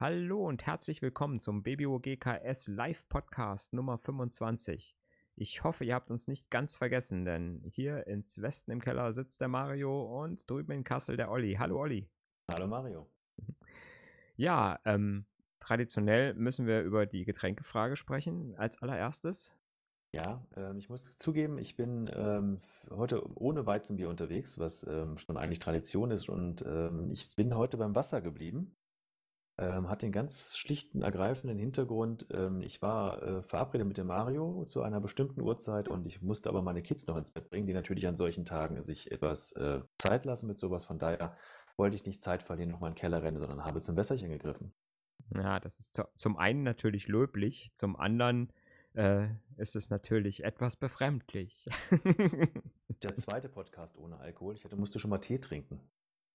Hallo und herzlich willkommen zum BBOGKS Live Podcast Nummer 25. Ich hoffe, ihr habt uns nicht ganz vergessen, denn hier ins Westen im Keller sitzt der Mario und drüben in Kassel der Olli. Hallo Olli. Hallo Mario. Ja, ähm, traditionell müssen wir über die Getränkefrage sprechen als allererstes. Ja, ähm, ich muss zugeben, ich bin ähm, heute ohne Weizenbier unterwegs, was ähm, schon eigentlich Tradition ist. Und ähm, ich bin heute beim Wasser geblieben. Ähm, hat den ganz schlichten, ergreifenden Hintergrund. Ähm, ich war äh, verabredet mit dem Mario zu einer bestimmten Uhrzeit und ich musste aber meine Kids noch ins Bett bringen, die natürlich an solchen Tagen sich etwas äh, Zeit lassen mit sowas. Von daher wollte ich nicht Zeit verlieren, noch mal in den Keller rennen, sondern habe zum Wässerchen gegriffen. Ja, das ist zu, zum einen natürlich löblich, zum anderen äh, ist es natürlich etwas befremdlich. Der zweite Podcast ohne Alkohol. Ich hatte, musste schon mal Tee trinken.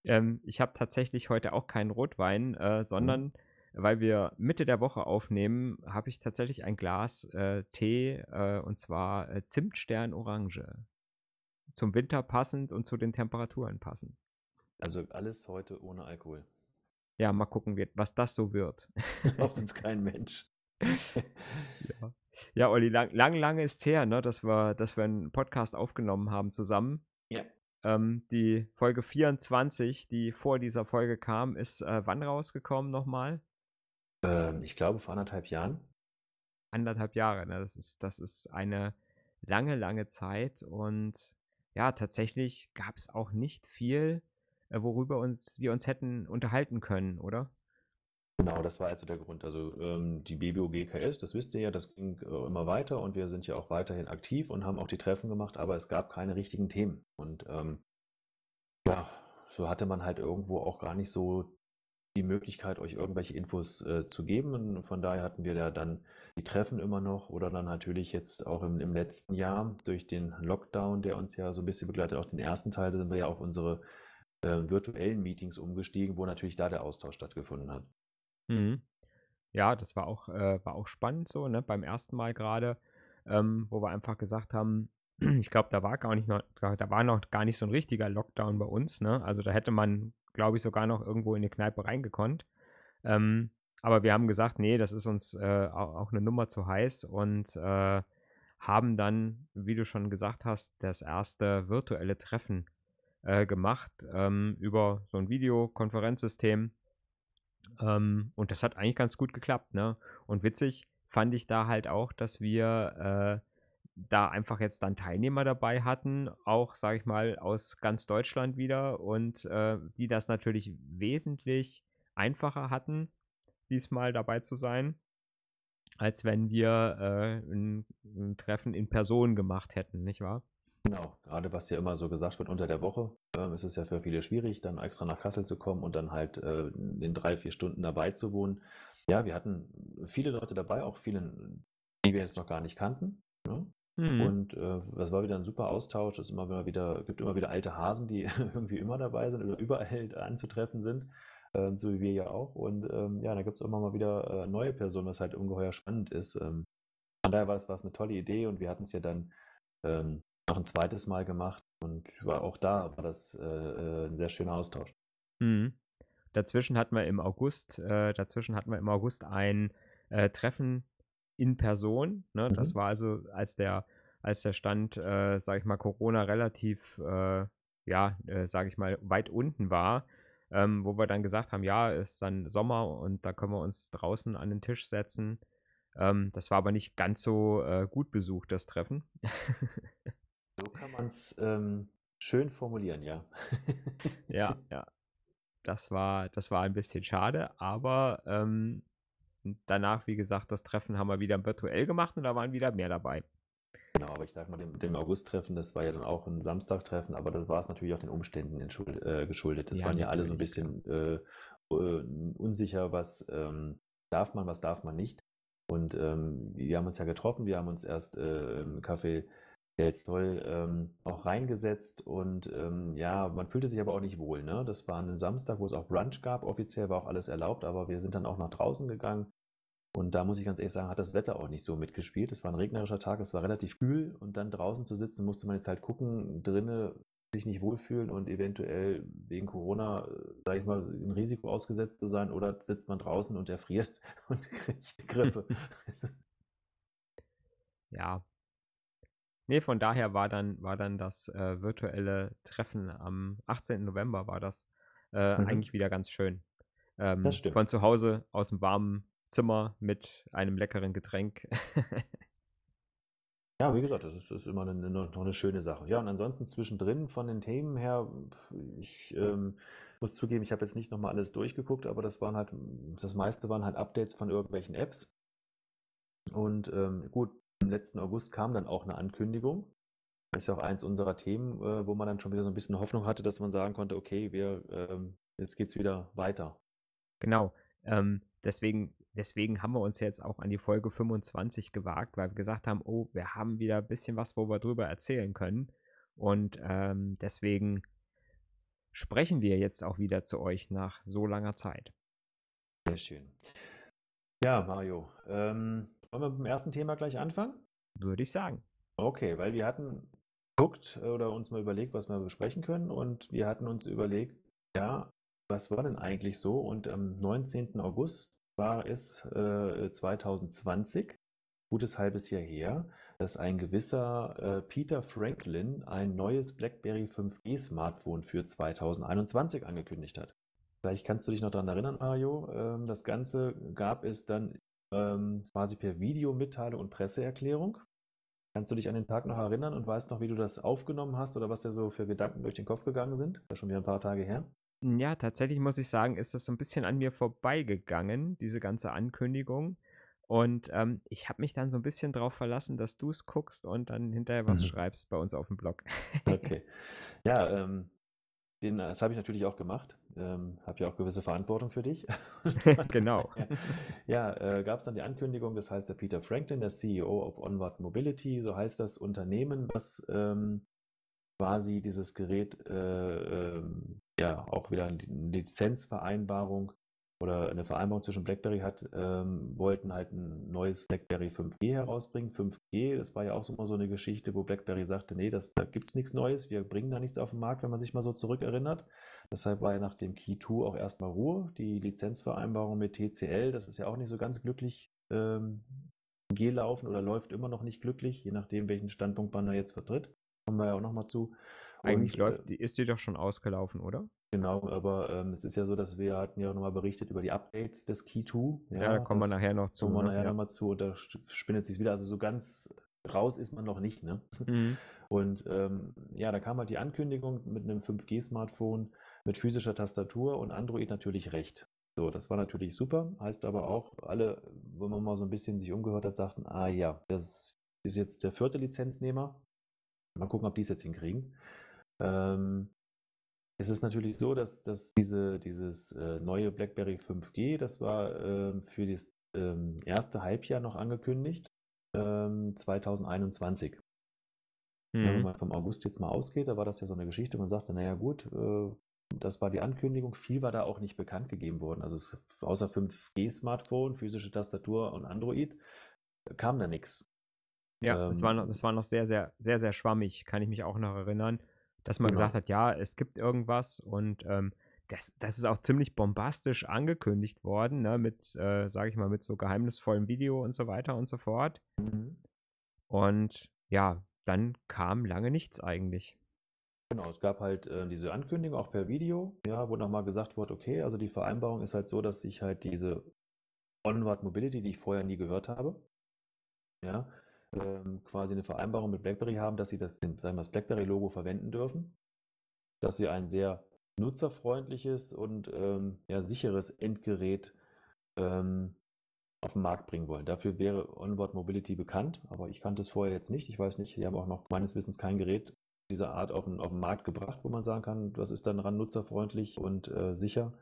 Ähm, ich habe tatsächlich heute auch keinen Rotwein, äh, sondern mhm. weil wir Mitte der Woche aufnehmen, habe ich tatsächlich ein Glas äh, Tee äh, und zwar äh, Zimtstern Orange. Zum Winter passend und zu den Temperaturen passend. Also alles heute ohne Alkohol. Ja, mal gucken, was das so wird. Braucht uns kein Mensch. ja. ja, Olli, lang, lang, lange ist es her, ne, dass wir, dass wir einen Podcast aufgenommen haben zusammen. Ja. Ähm, die Folge 24, die vor dieser Folge kam, ist äh, wann rausgekommen nochmal? Ähm, ich glaube vor anderthalb Jahren. Anderthalb Jahre, ne? das, ist, das ist eine lange, lange Zeit und ja, tatsächlich gab es auch nicht viel, äh, worüber uns, wir uns hätten unterhalten können, oder? Genau, das war also der Grund. Also ähm, die BBOGKS, das wisst ihr ja, das ging äh, immer weiter und wir sind ja auch weiterhin aktiv und haben auch die Treffen gemacht, aber es gab keine richtigen Themen. Und ähm, ja, so hatte man halt irgendwo auch gar nicht so die Möglichkeit, euch irgendwelche Infos äh, zu geben. Und von daher hatten wir ja dann die Treffen immer noch oder dann natürlich jetzt auch im, im letzten Jahr durch den Lockdown, der uns ja so ein bisschen begleitet, auch den ersten Teil, da sind wir ja auf unsere äh, virtuellen Meetings umgestiegen, wo natürlich da der Austausch stattgefunden hat. Mhm. Ja, das war auch, äh, war auch spannend so, ne? Beim ersten Mal gerade, ähm, wo wir einfach gesagt haben, ich glaube, da war gar nicht noch, da war noch gar nicht so ein richtiger Lockdown bei uns, ne? Also da hätte man, glaube ich, sogar noch irgendwo in die Kneipe reingekonnt. Ähm, aber wir haben gesagt, nee, das ist uns äh, auch, eine Nummer zu heiß und äh, haben dann, wie du schon gesagt hast, das erste virtuelle Treffen äh, gemacht ähm, über so ein Videokonferenzsystem ähm, und das hat eigentlich ganz gut geklappt, ne? Und witzig fand ich da halt auch, dass wir äh, da einfach jetzt dann Teilnehmer dabei hatten, auch, sage ich mal, aus ganz Deutschland wieder und äh, die das natürlich wesentlich einfacher hatten, diesmal dabei zu sein, als wenn wir äh, ein, ein Treffen in Person gemacht hätten, nicht wahr? Genau, gerade was ja immer so gesagt wird unter der Woche, äh, ist es ja für viele schwierig, dann extra nach Kassel zu kommen und dann halt äh, in drei, vier Stunden dabei zu wohnen. Ja, wir hatten viele Leute dabei, auch viele, die wir jetzt noch gar nicht kannten. Ne? Mhm. Und äh, das war wieder ein super Austausch. Es immer wieder, gibt immer wieder alte Hasen, die irgendwie immer dabei sind oder überall anzutreffen sind, ähm, so wie wir ja auch. Und ähm, ja, da gibt es immer mal wieder äh, neue Personen, was halt ungeheuer spannend ist. Ähm, von daher war es, war es eine tolle Idee und wir hatten es ja dann ähm, noch ein zweites Mal gemacht und war auch da war das äh, äh, ein sehr schöner Austausch. Mhm. Dazwischen hatten wir im August, äh, dazwischen hatten wir im August ein äh, Treffen in Person. Ne? Mhm. Das war also, als der, als der Stand, äh, sage ich mal, Corona relativ, äh, ja, äh, sage ich mal, weit unten war, ähm, wo wir dann gesagt haben, ja, es ist dann Sommer und da können wir uns draußen an den Tisch setzen. Ähm, das war aber nicht ganz so äh, gut besucht, das Treffen. So kann man es ähm, schön formulieren, ja. ja, ja. Das war, das war ein bisschen schade, aber ähm, danach, wie gesagt, das Treffen haben wir wieder virtuell gemacht und da waren wieder mehr dabei. Genau, aber ich sag mal, dem, dem August-Treffen, das war ja dann auch ein Samstag-Treffen, aber das war es natürlich auch den Umständen äh, geschuldet. Das ja, waren ja alle so ein bisschen äh, äh, unsicher, was ähm, darf man, was darf man nicht. Und ähm, wir haben uns ja getroffen, wir haben uns erst äh, im Café toll ähm, auch reingesetzt und ähm, ja, man fühlte sich aber auch nicht wohl. Ne? Das war ein Samstag, wo es auch Brunch gab. Offiziell war auch alles erlaubt, aber wir sind dann auch nach draußen gegangen. Und da muss ich ganz ehrlich sagen, hat das Wetter auch nicht so mitgespielt. Es war ein regnerischer Tag, es war relativ kühl und dann draußen zu sitzen, musste man jetzt halt gucken. Drinnen sich nicht wohlfühlen und eventuell wegen Corona, sage ich mal, ein Risiko ausgesetzt zu sein oder sitzt man draußen und erfriert und kriegt Grippe. ja. Nee, von daher war dann, war dann das äh, virtuelle Treffen am 18. November war das äh, mhm. eigentlich wieder ganz schön. Ähm, das stimmt. Von zu Hause aus dem warmen Zimmer mit einem leckeren Getränk. Ja, wie gesagt, das ist, ist immer eine, noch eine schöne Sache. Ja, und ansonsten zwischendrin von den Themen her, ich ähm, muss zugeben, ich habe jetzt nicht nochmal alles durchgeguckt, aber das waren halt, das meiste waren halt Updates von irgendwelchen Apps. Und ähm, gut, im letzten August kam dann auch eine Ankündigung. Das ist ja auch eins unserer Themen, äh, wo man dann schon wieder so ein bisschen Hoffnung hatte, dass man sagen konnte, okay, wir, ähm, jetzt geht's wieder weiter. Genau. Ähm, deswegen deswegen haben wir uns jetzt auch an die Folge 25 gewagt, weil wir gesagt haben, oh, wir haben wieder ein bisschen was, wo wir drüber erzählen können. Und ähm, deswegen sprechen wir jetzt auch wieder zu euch nach so langer Zeit. Sehr schön. Ja, Mario, ähm, wollen wir mit dem ersten Thema gleich anfangen? Würde ich sagen. Okay, weil wir hatten geguckt oder uns mal überlegt, was wir besprechen können und wir hatten uns überlegt, ja, was war denn eigentlich so? Und am 19. August war es äh, 2020, gutes halbes Jahr her, dass ein gewisser äh, Peter Franklin ein neues BlackBerry 5G Smartphone für 2021 angekündigt hat. Vielleicht kannst du dich noch daran erinnern, Mario. Ähm, das Ganze gab es dann ähm, quasi per Videomitteilung und Presseerklärung. Kannst du dich an den Tag noch erinnern und weißt noch, wie du das aufgenommen hast oder was dir so für Gedanken durch den Kopf gegangen sind? Das ist schon wieder ein paar Tage her. Ja, tatsächlich muss ich sagen, ist das so ein bisschen an mir vorbeigegangen, diese ganze Ankündigung. Und ähm, ich habe mich dann so ein bisschen darauf verlassen, dass du es guckst und dann hinterher was mhm. schreibst bei uns auf dem Blog. okay. Ja, ähm, den, das habe ich natürlich auch gemacht. Ähm, habe ja auch gewisse Verantwortung für dich. genau. ja, äh, gab es dann die Ankündigung, das heißt der Peter Franklin, der CEO of Onward Mobility, so heißt das Unternehmen, was ähm, quasi dieses Gerät äh, ähm, ja auch wieder eine Lizenzvereinbarung oder eine Vereinbarung zwischen BlackBerry hat, ähm, wollten halt ein neues BlackBerry 5G herausbringen. 5G, das war ja auch so immer so eine Geschichte, wo BlackBerry sagte, nee, das, da gibt es nichts Neues, wir bringen da nichts auf den Markt, wenn man sich mal so zurückerinnert. Deshalb war ja nach dem Key 2 auch erstmal Ruhe. Die Lizenzvereinbarung mit TCL, das ist ja auch nicht so ganz glücklich ähm, gelaufen oder läuft immer noch nicht glücklich, je nachdem, welchen Standpunkt man da jetzt vertritt. Kommen wir ja auch nochmal zu. Eigentlich und, läuft, äh, die, ist die doch schon ausgelaufen, oder? Genau, aber ähm, es ist ja so, dass wir hatten ja auch nochmal berichtet über die Updates des Key 2. Ja, ja da kommen wir nachher noch zu. Kommen wir ne? nachher ja. nochmal zu und da spinnet sich wieder. Also so ganz raus ist man noch nicht, ne? Mhm. Und ähm, ja, da kam halt die Ankündigung mit einem 5G-Smartphone mit physischer Tastatur und Android natürlich recht. So, das war natürlich super. Heißt aber auch, alle, wenn man mal so ein bisschen sich umgehört hat, sagten, ah ja, das ist jetzt der vierte Lizenznehmer. Mal gucken, ob die es jetzt hinkriegen. Ähm, es ist natürlich so, dass, dass diese, dieses äh, neue BlackBerry 5G, das war äh, für das ähm, erste Halbjahr noch angekündigt, ähm, 2021. Mhm. Wenn man vom August jetzt mal ausgeht, da war das ja so eine Geschichte, man sagte, naja gut, äh, das war die Ankündigung, viel war da auch nicht bekannt gegeben worden. Also es, außer 5G-Smartphone, physische Tastatur und Android kam da nichts. Ja, ähm, das, war noch, das war noch sehr, sehr, sehr, sehr schwammig, kann ich mich auch noch erinnern, dass man genau. gesagt hat, ja, es gibt irgendwas und ähm, das, das ist auch ziemlich bombastisch angekündigt worden, ne, mit, äh, sage ich mal, mit so geheimnisvollem Video und so weiter und so fort. Mhm. Und ja, dann kam lange nichts eigentlich. Genau, es gab halt äh, diese Ankündigung auch per Video, ja, wo nochmal gesagt wurde, okay, also die Vereinbarung ist halt so, dass ich halt diese Onward Mobility, die ich vorher nie gehört habe, ja, ähm, quasi eine Vereinbarung mit BlackBerry haben, dass sie das, sagen wir, das BlackBerry-Logo verwenden dürfen, dass sie ein sehr nutzerfreundliches und ähm, ja, sicheres Endgerät ähm, auf den Markt bringen wollen. Dafür wäre Onboard Mobility bekannt, aber ich kannte es vorher jetzt nicht. Ich weiß nicht, die haben auch noch meines Wissens kein Gerät dieser Art auf den, auf den Markt gebracht, wo man sagen kann, was ist dann daran nutzerfreundlich und äh, sicher.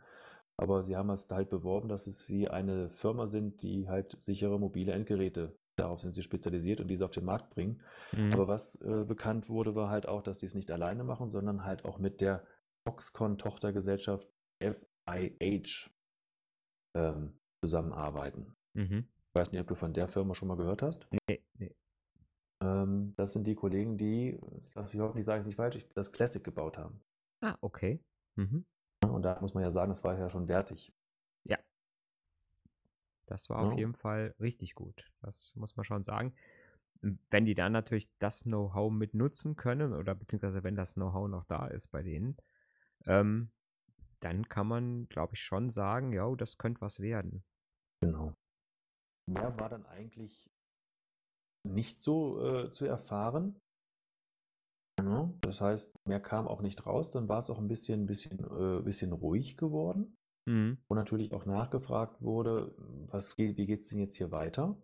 Aber sie haben es halt beworben, dass es sie eine Firma sind, die halt sichere mobile Endgeräte Darauf sind sie spezialisiert und diese auf den Markt bringen. Mhm. Aber was äh, bekannt wurde, war halt auch, dass die es nicht alleine machen, sondern halt auch mit der Foxconn-Tochtergesellschaft FIH ähm, zusammenarbeiten. Mhm. Ich weiß nicht, ob du von der Firma schon mal gehört hast. Nee, nee. Ähm, das sind die Kollegen, die, lass mich hoffentlich sagen, es nicht falsch, das Classic gebaut haben. Ah, okay. Mhm. Und da muss man ja sagen, das war ja schon wertig. Ja. Das war auf jeden Fall richtig gut. Das muss man schon sagen. Wenn die dann natürlich das Know-how mit nutzen können, oder beziehungsweise wenn das Know-how noch da ist bei denen, ähm, dann kann man, glaube ich, schon sagen, ja, das könnte was werden. Genau. Mehr war dann eigentlich nicht so äh, zu erfahren. Ja, das heißt, mehr kam auch nicht raus. Dann war es auch ein bisschen, bisschen, äh, bisschen ruhig geworden. Mhm. Wo natürlich auch nachgefragt wurde, was, wie geht es denn jetzt hier weiter?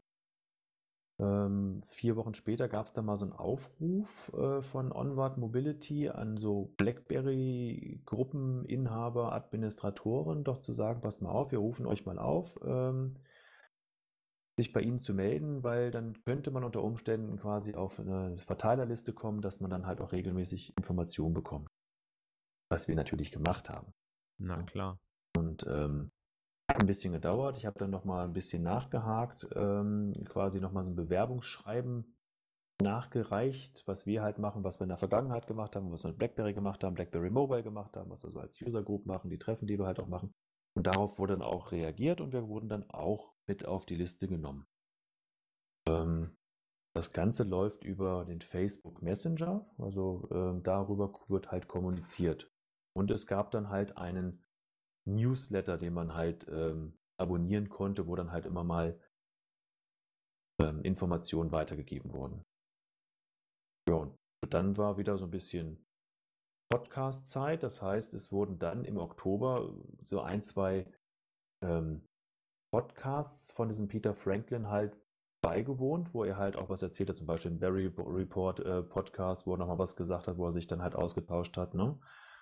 Ähm, vier Wochen später gab es dann mal so einen Aufruf äh, von Onward Mobility an so BlackBerry-Gruppeninhaber, Administratoren, doch zu sagen, passt mal auf, wir rufen euch mal auf, ähm, sich bei Ihnen zu melden, weil dann könnte man unter Umständen quasi auf eine Verteilerliste kommen, dass man dann halt auch regelmäßig Informationen bekommt. Was wir natürlich gemacht haben. Na klar. Und ähm, hat ein bisschen gedauert. Ich habe dann nochmal ein bisschen nachgehakt, ähm, quasi nochmal so ein Bewerbungsschreiben nachgereicht, was wir halt machen, was wir in der Vergangenheit gemacht haben, was wir mit BlackBerry gemacht haben, BlackBerry Mobile gemacht haben, was wir so als User Group machen, die Treffen, die wir halt auch machen. Und darauf wurde dann auch reagiert und wir wurden dann auch mit auf die Liste genommen. Ähm, das Ganze läuft über den Facebook Messenger, also ähm, darüber wird halt kommuniziert. Und es gab dann halt einen Newsletter, den man halt ähm, abonnieren konnte, wo dann halt immer mal ähm, Informationen weitergegeben wurden. Ja, und dann war wieder so ein bisschen Podcast-Zeit. Das heißt, es wurden dann im Oktober so ein, zwei ähm, Podcasts von diesem Peter Franklin halt beigewohnt, wo er halt auch was erzählt hat, zum Beispiel im Barry Report äh, Podcast, wo er nochmal was gesagt hat, wo er sich dann halt ausgetauscht hat. Ne?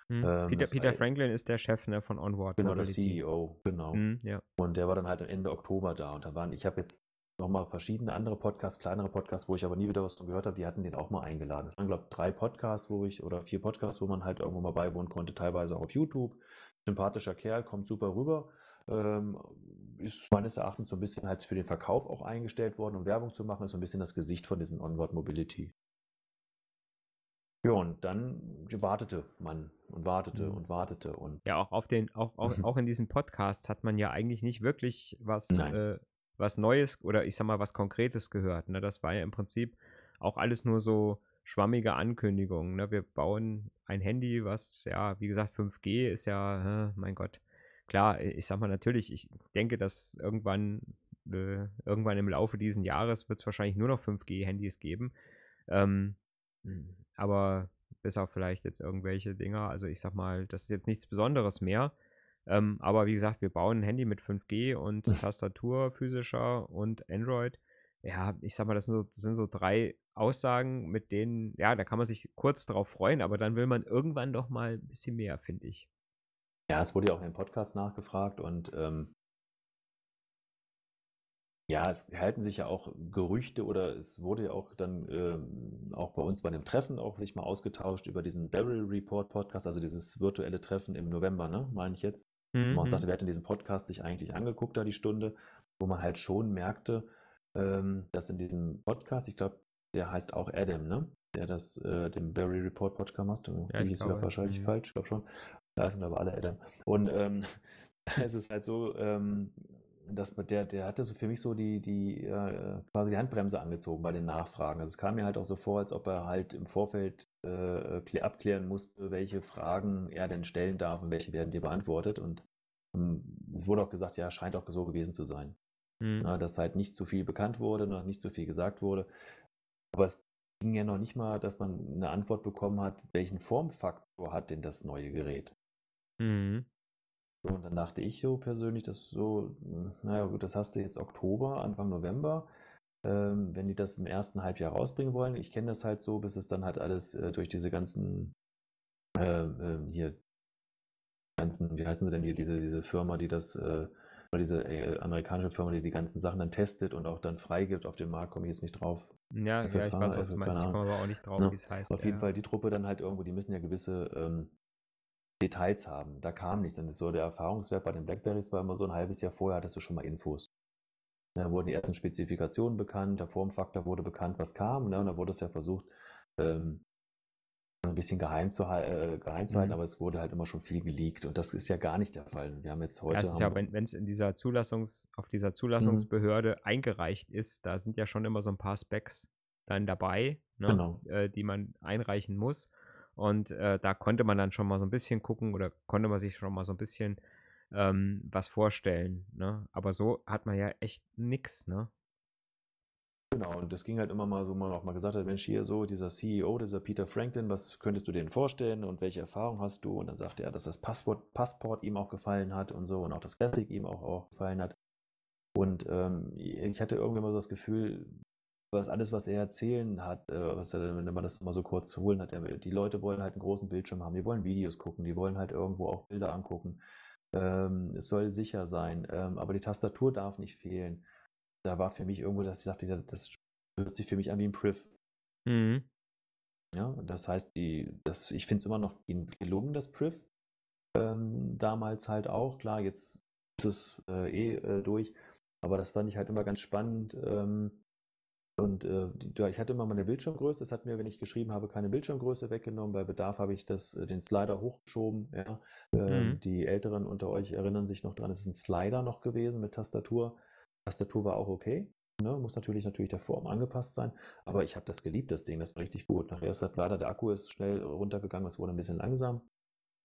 Hm. Ähm, Peter, Peter Franklin ist der Chef ne, von Onward. Genau, Mobility. der CEO, genau. Hm, ja. Und der war dann halt Ende Oktober da. Und da waren, ich habe jetzt nochmal verschiedene andere Podcasts, kleinere Podcasts, wo ich aber nie wieder was von gehört habe, die hatten den auch mal eingeladen. Es waren, glaube ich, drei Podcasts, wo ich, oder vier Podcasts, wo man halt irgendwo mal beiwohnen konnte, teilweise auch auf YouTube. Sympathischer Kerl, kommt super rüber. Ähm, ist meines Erachtens so ein bisschen halt für den Verkauf auch eingestellt worden, um Werbung zu machen, ist so ein bisschen das Gesicht von diesen Onward Mobility. Ja, und dann wartete man und wartete mhm. und wartete und. Ja, auch auf den, auch, auch, auch in diesen Podcasts hat man ja eigentlich nicht wirklich was, äh, was Neues oder ich sag mal was Konkretes gehört. Ne? Das war ja im Prinzip auch alles nur so schwammige Ankündigungen. Ne? Wir bauen ein Handy, was ja, wie gesagt, 5G ist ja, mein Gott. Klar, ich sag mal natürlich, ich denke, dass irgendwann, äh, irgendwann im Laufe dieses Jahres wird es wahrscheinlich nur noch 5G-Handys geben. Ähm, aber bis auf vielleicht jetzt irgendwelche Dinger, also ich sag mal, das ist jetzt nichts Besonderes mehr. Ähm, aber wie gesagt, wir bauen ein Handy mit 5G und Tastatur physischer und Android. Ja, ich sag mal, das sind, so, das sind so drei Aussagen, mit denen, ja, da kann man sich kurz drauf freuen, aber dann will man irgendwann doch mal ein bisschen mehr, finde ich. Ja, es wurde ja auch im Podcast nachgefragt und ähm, ja, es halten sich ja auch Gerüchte oder es wurde ja auch dann ähm, auch bei uns bei dem Treffen auch sich mal ausgetauscht über diesen Barrel Report Podcast, also dieses virtuelle Treffen im November, ne, meine ich jetzt. Mhm. Man auch sagte, wer hat in diesem Podcast sich eigentlich angeguckt, da die Stunde, wo man halt schon merkte, ähm, dass in diesem Podcast, ich glaube, der heißt auch Adam, ne? Der das, äh, den Barry Report Podcast macht. Ja, die ist wahrscheinlich mhm. falsch, ich glaube schon. Da sind aber alle Adam. Und ähm, es ist halt so, ähm, dass der, der hatte so für mich so die, die äh, quasi die Handbremse angezogen bei den Nachfragen. Also es kam mir halt auch so vor, als ob er halt im Vorfeld äh, abklären musste, welche Fragen er denn stellen darf und welche werden dir beantwortet. Und ähm, es wurde auch gesagt, ja, scheint auch so gewesen zu sein. Mhm. Ja, dass halt nicht zu viel bekannt wurde, noch nicht zu viel gesagt wurde. Aber es ging ja noch nicht mal, dass man eine Antwort bekommen hat, welchen Formfaktor hat denn das neue Gerät. Mhm. So, und dann dachte ich so persönlich, dass so, naja gut, das hast du jetzt Oktober, Anfang November. Ähm, wenn die das im ersten Halbjahr rausbringen wollen, ich kenne das halt so, bis es dann halt alles äh, durch diese ganzen, äh, äh, hier, ganzen, wie heißen sie denn hier, diese, diese Firma, die das, äh, diese äh, amerikanische Firma, die die ganzen Sachen dann testet und auch dann freigibt auf dem Markt, komme ich jetzt nicht drauf. Ja, ja ich weiß, was du meinst, ich komme aber auch nicht drauf, ja, wie es heißt. Auf jeden Fall die Truppe dann halt irgendwo, die müssen ja gewisse ähm, Details haben. Da kam nichts. Und so der Erfahrungswert bei den Blackberries war immer so ein halbes Jahr vorher hattest du schon mal Infos. Da wurden die ersten Spezifikationen bekannt, der Formfaktor wurde bekannt, was kam. Ne? Und da wurde es ja versucht, ähm, ein bisschen geheim zu, äh, geheim zu halten, Mhm. aber es wurde halt immer schon viel geleakt. Und das ist ja gar nicht der Fall. Wir haben jetzt heute. es ist ja, wenn es in dieser Zulassungs, auf dieser Mhm. Zulassungsbehörde eingereicht ist, da sind ja schon immer so ein paar Specs dann dabei, ne, Genau. äh, die man einreichen muss. Und äh, da konnte man dann schon mal so ein bisschen gucken oder konnte man sich schon mal so ein bisschen ähm, was vorstellen. Ne? Aber so hat man ja echt nix, ne? Genau, und das ging halt immer mal so, man auch mal gesagt hat, Mensch, hier so, dieser CEO, dieser Peter Franklin, was könntest du denen vorstellen und welche Erfahrung hast du? Und dann sagte er, dass das Passport, Passport ihm auch gefallen hat und so und auch das Classic ihm auch, auch gefallen hat. Und ähm, ich hatte irgendwie mal so das Gefühl, was alles, was er erzählen hat, äh, was er, wenn man das mal so kurz zu holen hat, die Leute wollen halt einen großen Bildschirm haben, die wollen Videos gucken, die wollen halt irgendwo auch Bilder angucken. Ähm, es soll sicher sein, ähm, aber die Tastatur darf nicht fehlen. Da war für mich irgendwo, dass ich sagte, das hört sich für mich an wie ein Priv. Mhm. Ja, das heißt, die, das, ich finde es immer noch gelungen, das Priv. Ähm, damals halt auch, klar, jetzt ist es äh, eh äh, durch, aber das fand ich halt immer ganz spannend. Ähm, und äh, ich hatte immer meine Bildschirmgröße, das hat mir, wenn ich geschrieben habe, keine Bildschirmgröße weggenommen. Bei Bedarf habe ich das, äh, den Slider hochgeschoben. Ja. Ähm, Mhm. Die Älteren unter euch erinnern sich noch dran, es ist ein Slider noch gewesen mit Tastatur. Tastatur war auch okay. Ne? Muss natürlich natürlich der Form angepasst sein. Aber ich habe das geliebt, das Ding, das war richtig gut. Nachher ist halt leider der Akku ist schnell runtergegangen, es wurde ein bisschen langsam.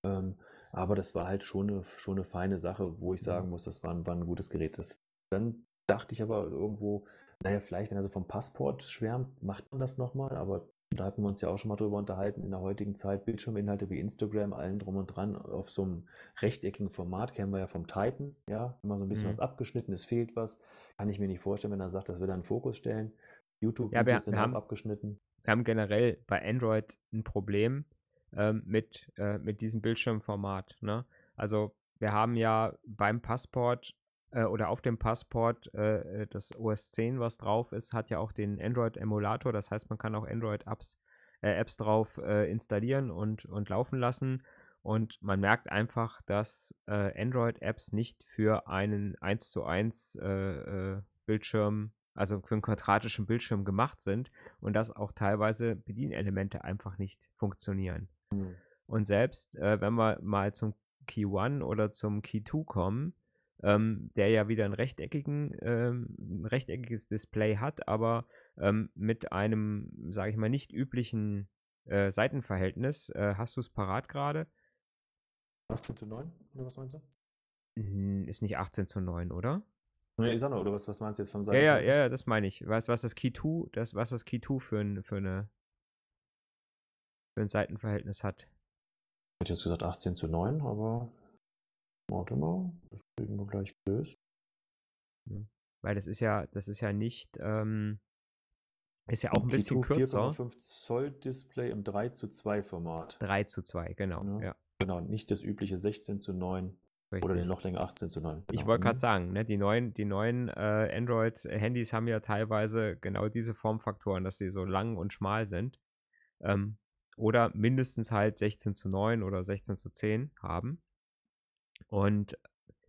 Ähm, aber das war halt schon eine, schon eine feine Sache, wo ich sagen muss, das war ein, war ein gutes Gerät. Das, dann dachte ich aber irgendwo, naja, vielleicht, wenn er so vom Passport schwärmt, macht man das nochmal, aber da hatten wir uns ja auch schon mal drüber unterhalten, in der heutigen Zeit Bildschirminhalte wie Instagram, allen drum und dran, auf so einem rechteckigen Format, kennen wir ja vom Titan, ja, immer so ein bisschen Mhm. was abgeschnitten, es fehlt was, kann ich mir nicht vorstellen, wenn er sagt, das will er in den Fokus stellen. Ja, wir- sind wir haben- abgeschnitten. wir haben generell bei Android ein Problem ähm, mit, äh, mit diesem Bildschirmformat. Ne? Also wir haben ja beim Passport äh, oder auf dem Passport äh, äh, das OS 10, was drauf ist, hat ja auch den Android-Emulator. Das heißt, man kann auch Android-Apps äh, Apps drauf äh, installieren und, und laufen lassen. Und man merkt einfach, dass Android-Apps nicht für einen 1 zu 1 äh, äh, Bildschirm, also für einen quadratischen Bildschirm gemacht sind und dass auch teilweise Bedienelemente einfach nicht funktionieren. Hm. Und selbst äh, wenn wir mal zum Key 1 oder zum Key 2 kommen, ähm, der ja wieder ein, rechteckigen, ähm, ein rechteckiges Display hat, aber ähm, mit einem, sage ich mal, nicht üblichen äh, Seitenverhältnis. Äh, hast du es parat gerade? 18 zu 9, oder was meinst du? Hm, Ist nicht 18 zu 9, oder? Nee, ich sag nur, oder was, was meinst du jetzt vom Ja, ja, ja, ja, das meine ich. Du, was das Key 2, das, was das Key 2 für ein, für eine für ein Seitenverhältnis hat? Ich hätte jetzt gesagt 18 zu 9, aber warte mal, das kriegen wir gleich gelöst. Weil das ist ja, das ist ja nicht, ähm, ist ja auch ein Key bisschen 2 kürzer. 4,5 Zoll Display im 3 zu 2 Format. 3 zu 2, genau. Ja, Ja, Genau, nicht das übliche 16 zu 9 richtig. oder den noch länger 18 zu 9. Ich Genau. wollte gerade Mhm. sagen, ne, die neuen, die neuen äh, Android-Handys haben ja teilweise genau diese Formfaktoren, dass sie so lang und schmal sind. Ähm, oder mindestens halt 16 zu 9 oder 16 zu 10 haben. Und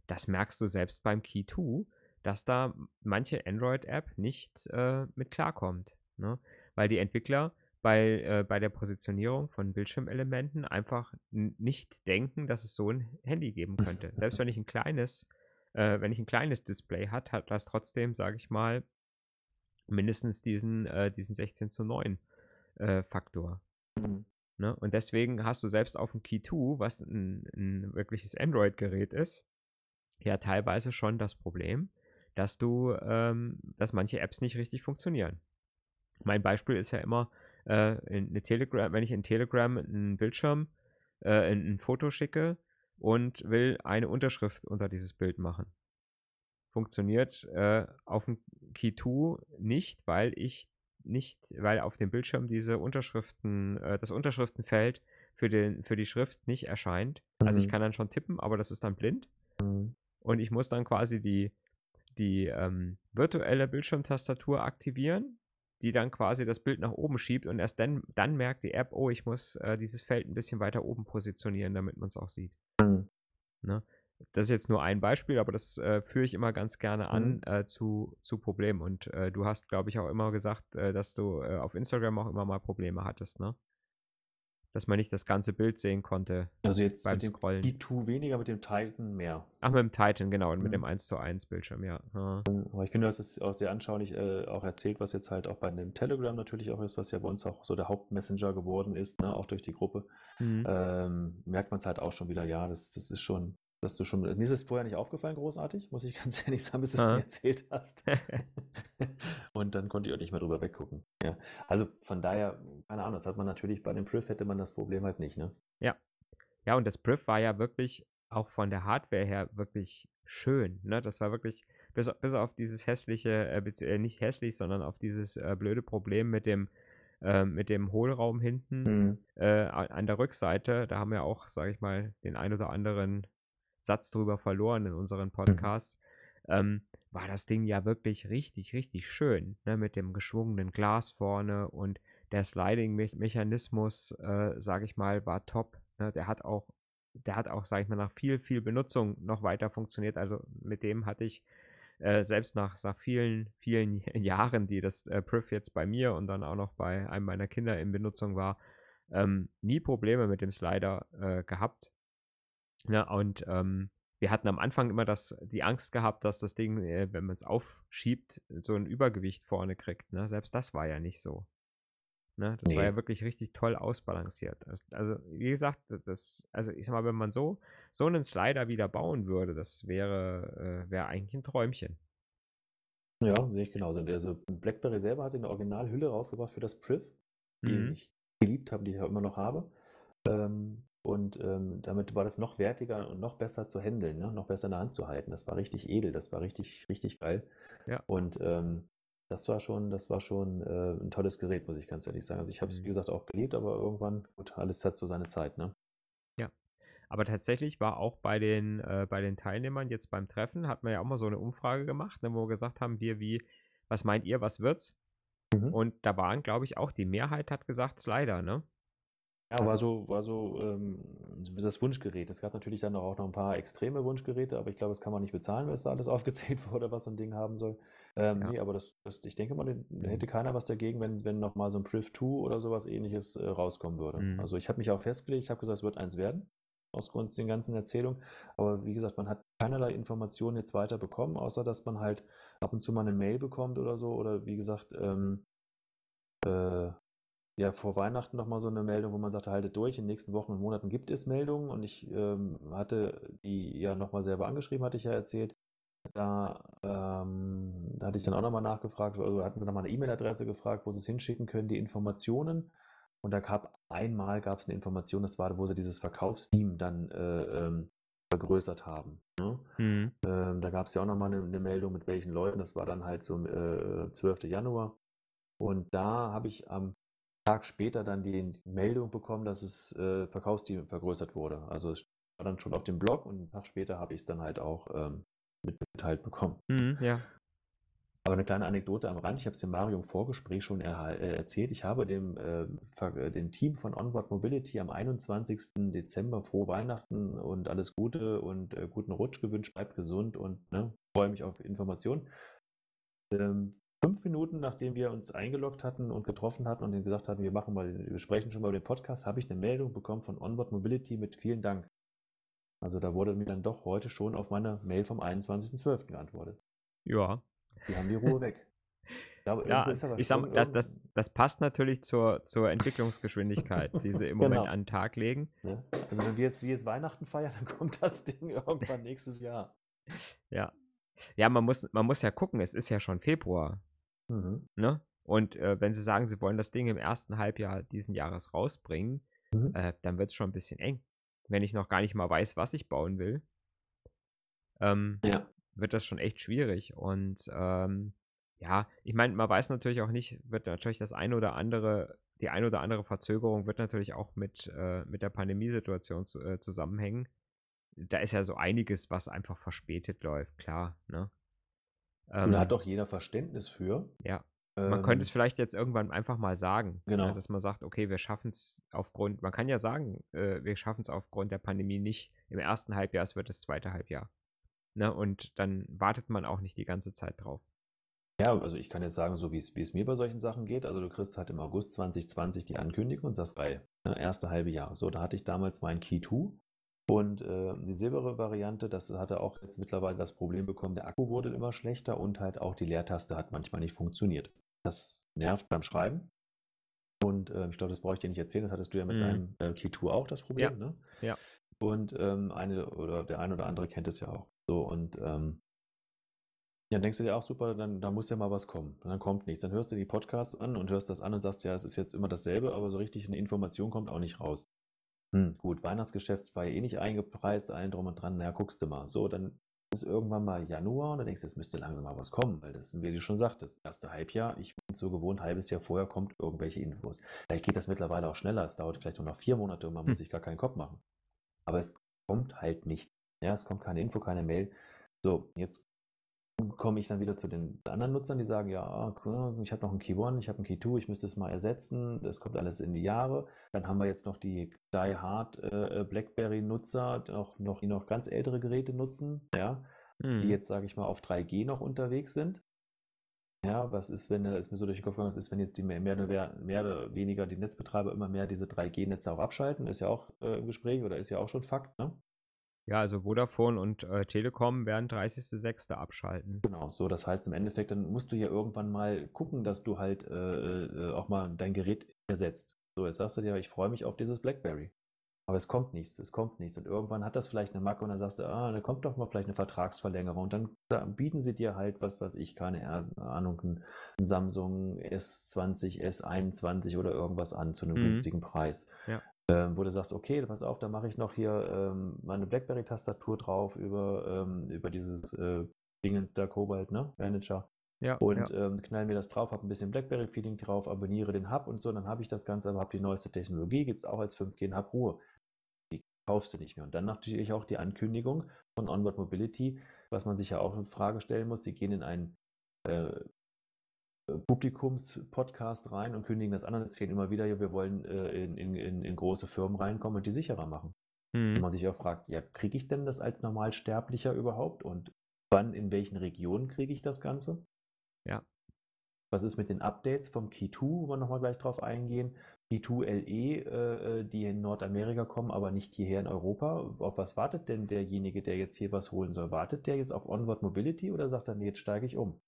das merkst du selbst beim Key 2, dass da manche Android-App nicht äh, mit klarkommt. Ne? Weil die Entwickler bei, äh, bei der Positionierung von Bildschirmelementen einfach nicht denken, dass es so ein Handy geben könnte. Selbst wenn ich ein kleines, äh, wenn ich ein kleines Display hat, hat das trotzdem, sage ich mal, mindestens diesen, äh, diesen 16 zu 9 äh, Faktor. Mhm. Ne? Und deswegen hast du selbst auf dem Key 2, was ein, ein wirkliches Android-Gerät ist, ja teilweise schon das Problem, dass du, ähm, dass manche Apps nicht richtig funktionieren. Mein Beispiel ist ja immer, äh, in eine Telegram, wenn ich in Telegram einen Bildschirm, äh, ein, ein Foto schicke und will eine Unterschrift unter dieses Bild machen. Funktioniert äh, auf dem Key 2 nicht, weil ich nicht, weil auf dem Bildschirm diese Unterschriften, äh, das Unterschriftenfeld für, den, für die Schrift nicht erscheint. Also ich Mhm. kann dann schon tippen, aber das ist dann blind. Mhm. Und ich muss dann quasi die, die ähm, virtuelle Bildschirmtastatur aktivieren, die dann quasi das Bild nach oben schiebt und erst dann, dann merkt die App, oh, ich muss äh, dieses Feld ein bisschen weiter oben positionieren, damit man es auch sieht. Mhm. Das ist jetzt nur ein Beispiel, aber das äh, führe ich immer ganz gerne an Mhm. äh, zu, zu Problemen. Und äh, du hast, glaube ich, auch immer gesagt, äh, dass du äh, auf Instagram auch immer mal Probleme hattest, ne? Dass man nicht das ganze Bild sehen konnte Also jetzt beim mit dem Scrollen. D2 weniger, mit dem Titan mehr. Ach, mit dem Titan, genau, und mit Mhm. dem 1 zu 1 Bildschirm, ja. ja. Aber ich finde, du hast es auch sehr anschaulich äh, auch erzählt, was jetzt halt auch bei dem Telegram natürlich auch ist, was ja bei uns auch so der Hauptmessenger geworden ist, ne, auch durch die Gruppe. Mhm. Ähm, merkt man es halt auch schon wieder, ja, das, das ist schon, dass du schon, mir ist es vorher nicht aufgefallen, großartig, muss ich ganz ehrlich sagen, bis du es mir erzählt hast. Und dann konnte ich auch nicht mehr drüber weggucken. Ja. Also von daher, keine Ahnung, das hat man natürlich bei dem Priv hätte man das Problem halt nicht, ne? Ja, und das Priv war ja wirklich auch von der Hardware her wirklich schön. Ne? Das war wirklich, bis, bis auf dieses hässliche, äh, äh, nicht hässlich, sondern auf dieses äh, blöde Problem mit dem, äh, mit dem Hohlraum hinten Mhm. äh, an der Rückseite. Da haben wir auch, sage ich mal, den ein oder anderen Satz drüber verloren in unseren Podcasts. Ähm, war das Ding ja wirklich richtig, richtig schön. Ne? Mit dem geschwungenen Glas vorne und der Sliding-Mechanismus, äh, sage ich mal, war top. Ne? Der hat auch, der hat auch, sage ich mal, nach viel, viel Benutzung noch weiter funktioniert. Also mit dem hatte ich äh, selbst nach, nach vielen, vielen Jahren, die das äh, Priv jetzt bei mir und dann auch noch bei einem meiner Kinder in Benutzung war, ähm, nie Probleme mit dem Slider äh, gehabt. Ja, und ähm, wir hatten am Anfang immer das, die Angst gehabt, dass das Ding, äh, wenn man es aufschiebt, so ein Übergewicht vorne kriegt. Ne? Selbst das war ja nicht so. Ne? Das war Nee. ja wirklich richtig toll ausbalanciert. Das, also, wie gesagt, das, also ich sag mal, wenn man so, so einen Slider wieder bauen würde, das wäre, äh, wäre eigentlich ein Träumchen. Ja, sehe ich genauso. Also BlackBerry selber hat eine Originalhülle rausgebracht für das Priv, die Mhm. ich geliebt habe, die ich auch immer noch habe. Ähm, und ähm, damit war das noch wertiger und noch besser zu handeln, ne? noch besser in der Hand zu halten. Das war richtig edel, das war richtig, richtig geil. Ja. Und ähm, das war schon, das war schon äh, ein tolles Gerät, muss ich ganz ehrlich sagen. Also ich habe es, Mhm. wie gesagt, auch geliebt, aber irgendwann, gut, alles hat so seine Zeit, ne? Aber tatsächlich war auch bei den, äh, bei den Teilnehmern jetzt beim Treffen, hat man ja auch mal so eine Umfrage gemacht, ne, wo wir gesagt haben, wir wie, was meint ihr, was wird's? Mhm. Und da waren, glaube ich, auch die Mehrheit hat gesagt Slider, ne? Ja, war so, war so ähm, das Wunschgerät. Es gab natürlich dann auch noch ein paar extreme Wunschgeräte, aber ich glaube, das kann man nicht bezahlen, was da alles aufgezählt wurde, was so ein Ding haben soll. Ähm, Ja. Nee, aber das, das, ich denke mal, da hätte keiner was dagegen, wenn, wenn noch mal so ein Priv 2 oder sowas ähnliches äh, rauskommen würde. Mhm. Also ich habe mich auch festgelegt, ich habe gesagt, es wird eins werden, ausgrund den ganzen Erzählungen. Aber wie gesagt, man hat keinerlei Informationen jetzt weiter bekommen, außer dass man halt ab und zu mal eine Mail bekommt oder so. Oder wie gesagt, ähm, äh, ja, vor Weihnachten noch mal so eine Meldung, wo man sagte, haltet durch, in den nächsten Wochen und Monaten gibt es Meldungen und ich ähm, hatte die ja noch mal selber angeschrieben, hatte ich ja erzählt. Da, ähm, da hatte ich dann auch noch mal nachgefragt, also hatten sie noch mal eine E-Mail-Adresse gefragt, wo sie es hinschicken können, die Informationen. Und da gab einmal gab es eine Information, das war, wo sie dieses Verkaufsteam dann äh, ähm, vergrößert haben. Ne? Mhm. Ähm, da gab es ja auch nochmal eine, eine Meldung, mit welchen Leuten. Das war dann halt so äh, 12. Januar. Und da habe ich am Tag später dann die Meldung bekommen, dass das äh, Verkaufsteam vergrößert wurde. Also es war dann schon auf dem Blog und einen Tag später habe ich es dann halt auch ähm, mitgeteilt bekommen. Mhm, ja. Aber eine kleine Anekdote am Rand, ich habe es dem Mario im Vorgespräch schon erhal- äh, erzählt. Ich habe dem, äh, Ver- äh, dem Team von Onboard Mobility am 21. Dezember frohe Weihnachten und alles Gute und äh, guten Rutsch gewünscht, bleibt gesund und ne, freue mich auf Informationen. Ähm, fünf Minuten nachdem wir uns eingeloggt hatten und getroffen hatten und gesagt hatten, wir machen mal, wir sprechen schon mal über den Podcast, habe ich eine Meldung bekommen von Onboard Mobility mit vielen Dank. Also da wurde mir dann doch heute schon auf meine Mail vom 21.12. geantwortet. Ja. Die haben die Ruhe weg. Ich glaube, Ja, ich sag das, das, das passt natürlich zur, zur Entwicklungsgeschwindigkeit, die sie im Moment Genau. an den Tag legen. Ne? Also wenn wir jetzt, wir jetzt Weihnachten feiern, dann kommt das Ding irgendwann nächstes Jahr. Ja. Ja, man muss, man muss ja gucken, es ist ja schon Februar, Mhm. ne? Und äh, wenn sie sagen, sie wollen das Ding im ersten Halbjahr diesen Jahres rausbringen, Mhm. äh, dann wird es schon ein bisschen eng. Wenn ich noch gar nicht mal weiß, was ich bauen will, ähm, Ja. wird das schon echt schwierig. Und ähm, ja, ich meine, man weiß natürlich auch nicht, wird natürlich das eine oder andere, die eine oder andere Verzögerung wird natürlich auch mit, äh, mit der Pandemiesituation zu, äh, zusammenhängen. Da ist ja so einiges, was einfach verspätet läuft, klar, ne? Und da hat doch jeder Verständnis für. ja. Man Ähm, könnte es vielleicht jetzt irgendwann einfach mal sagen, Genau. ne, dass man sagt, okay, wir schaffen es aufgrund, man kann ja sagen, äh, wir schaffen es aufgrund der Pandemie nicht im ersten Halbjahr, es wird das zweite Halbjahr. Ne? Und dann wartet man auch nicht die ganze Zeit drauf. Ja, also ich kann jetzt sagen, so wie es, wie es mir bei solchen Sachen geht. Also du kriegst halt im August 2020 die Ankündigung und sagst, geil, ne, erste halbe Jahr. So, da hatte ich damals mein Key 2 und äh, die silbere Variante, das hatte auch jetzt mittlerweile das Problem bekommen, der Akku wurde immer schlechter und halt auch die Leertaste hat manchmal nicht funktioniert. Das nervt beim Schreiben. Und äh, ich glaube, das brauche ich dir nicht erzählen, das hattest du ja mit Mhm. deinem äh, Key 2 auch das Problem, ne? ja. Und ähm, eine oder der ein oder andere kennt es ja auch. So, und ähm, ja, dann denkst du dir auch super, dann da muss ja mal was kommen. Und dann kommt nichts. Dann hörst du die Podcasts an und hörst das an und sagst, ja, es ist jetzt immer dasselbe, aber so richtig eine Information kommt auch nicht raus. Hm, gut, Weihnachtsgeschäft war ja eh nicht eingepreist, allen drum und dran, naja, guckst du mal. So, dann ist irgendwann mal Januar und dann denkst du, es müsste langsam mal was kommen, weil das, wie du schon sagtest, erste Halbjahr, ich bin so gewohnt, halbes Jahr vorher kommt irgendwelche Infos. Vielleicht geht das mittlerweile auch schneller, es dauert vielleicht nur noch vier Monate und man Hm. muss sich gar keinen Kopf machen. Aber es kommt halt nicht. Ja, es kommt keine Info, keine Mail. So, jetzt komme ich dann wieder zu den anderen Nutzern, die sagen, ja, ich habe noch einen Key 1, ich habe einen Key 2, ich müsste es mal ersetzen, das kommt alles in die Jahre. Dann haben wir jetzt noch die Die Hard äh, BlackBerry-Nutzer, noch, noch, die noch ganz ältere Geräte nutzen, ja, die Mhm. jetzt, sage ich mal, auf 3G noch unterwegs sind. Ja, was ist, wenn, da ist mir so durch den Kopf gegangen, was ist, wenn jetzt die mehr, mehr, mehr, mehr oder weniger die Netzbetreiber immer mehr diese 3G-Netze auch abschalten? Ist ja auch äh, im Gespräch oder ist ja auch schon Fakt, ne? Ja, also Vodafone und äh, Telekom werden 30.06. abschalten. Genau, so, das heißt im Endeffekt, dann musst du ja irgendwann mal gucken, dass du halt äh, äh, auch mal dein Gerät ersetzt. So, jetzt sagst du dir, ich freue mich auf dieses BlackBerry. Aber es kommt nichts, es kommt nichts. Und irgendwann hat das vielleicht eine Macke und dann sagst du, ah, da kommt doch mal vielleicht eine Vertragsverlängerung. Und dann da bieten sie dir halt, was weiß ich, keine Ahnung, ein, ein Samsung S20, S21 oder irgendwas an zu einem Mhm. günstigen Preis. Ja. Ähm, wo du sagst, okay, pass auf, da mache ich noch hier ähm, meine BlackBerry-Tastatur drauf über, ähm, über dieses äh, Dingens da, Cobalt, ne? Manager. Ja, Und ja. ähm, knall mir das drauf, habe ein bisschen BlackBerry-Feeling drauf, abonniere den Hub und so, dann habe ich das Ganze, aber habe die neueste Technologie, gibt es auch als 5G und hab Ruhe. Die kaufst du nicht mehr. Und dann natürlich auch die Ankündigung von Onward Mobility, was man sich ja auch in Frage stellen muss. Sie gehen in einen äh, Publikums-Podcast rein und kündigen das an und erzählen immer wieder, ja, wir wollen äh, in, in, in, große Firmen reinkommen und die sicherer machen. Mhm. Wo man sich auch fragt, ja, kriege ich denn das als Normalsterblicher überhaupt? Und wann, in welchen Regionen kriege ich das Ganze? Ja. Was ist mit den Updates vom Key 2, wo wir nochmal gleich drauf eingehen? Key 2 LE, äh, äh, die in Nordamerika kommen, aber nicht hierher in Europa. Auf was wartet denn derjenige, der jetzt hier was holen soll? Wartet der jetzt auf Onward Mobility oder sagt er, nee, jetzt steige ich um?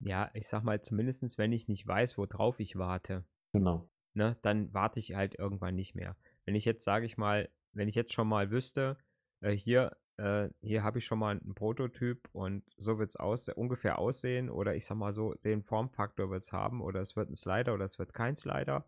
Ja, ich sag mal, zumindest wenn ich nicht weiß, worauf ich warte, Genau. ne, dann warte ich halt irgendwann nicht mehr. Wenn ich jetzt, sage ich mal, wenn ich jetzt schon mal wüsste, äh, hier, äh, hier habe ich schon mal einen Prototyp und so wird es aus, ungefähr aussehen oder ich sag mal so, den Formfaktor wird es haben oder es wird ein Slider oder es wird kein Slider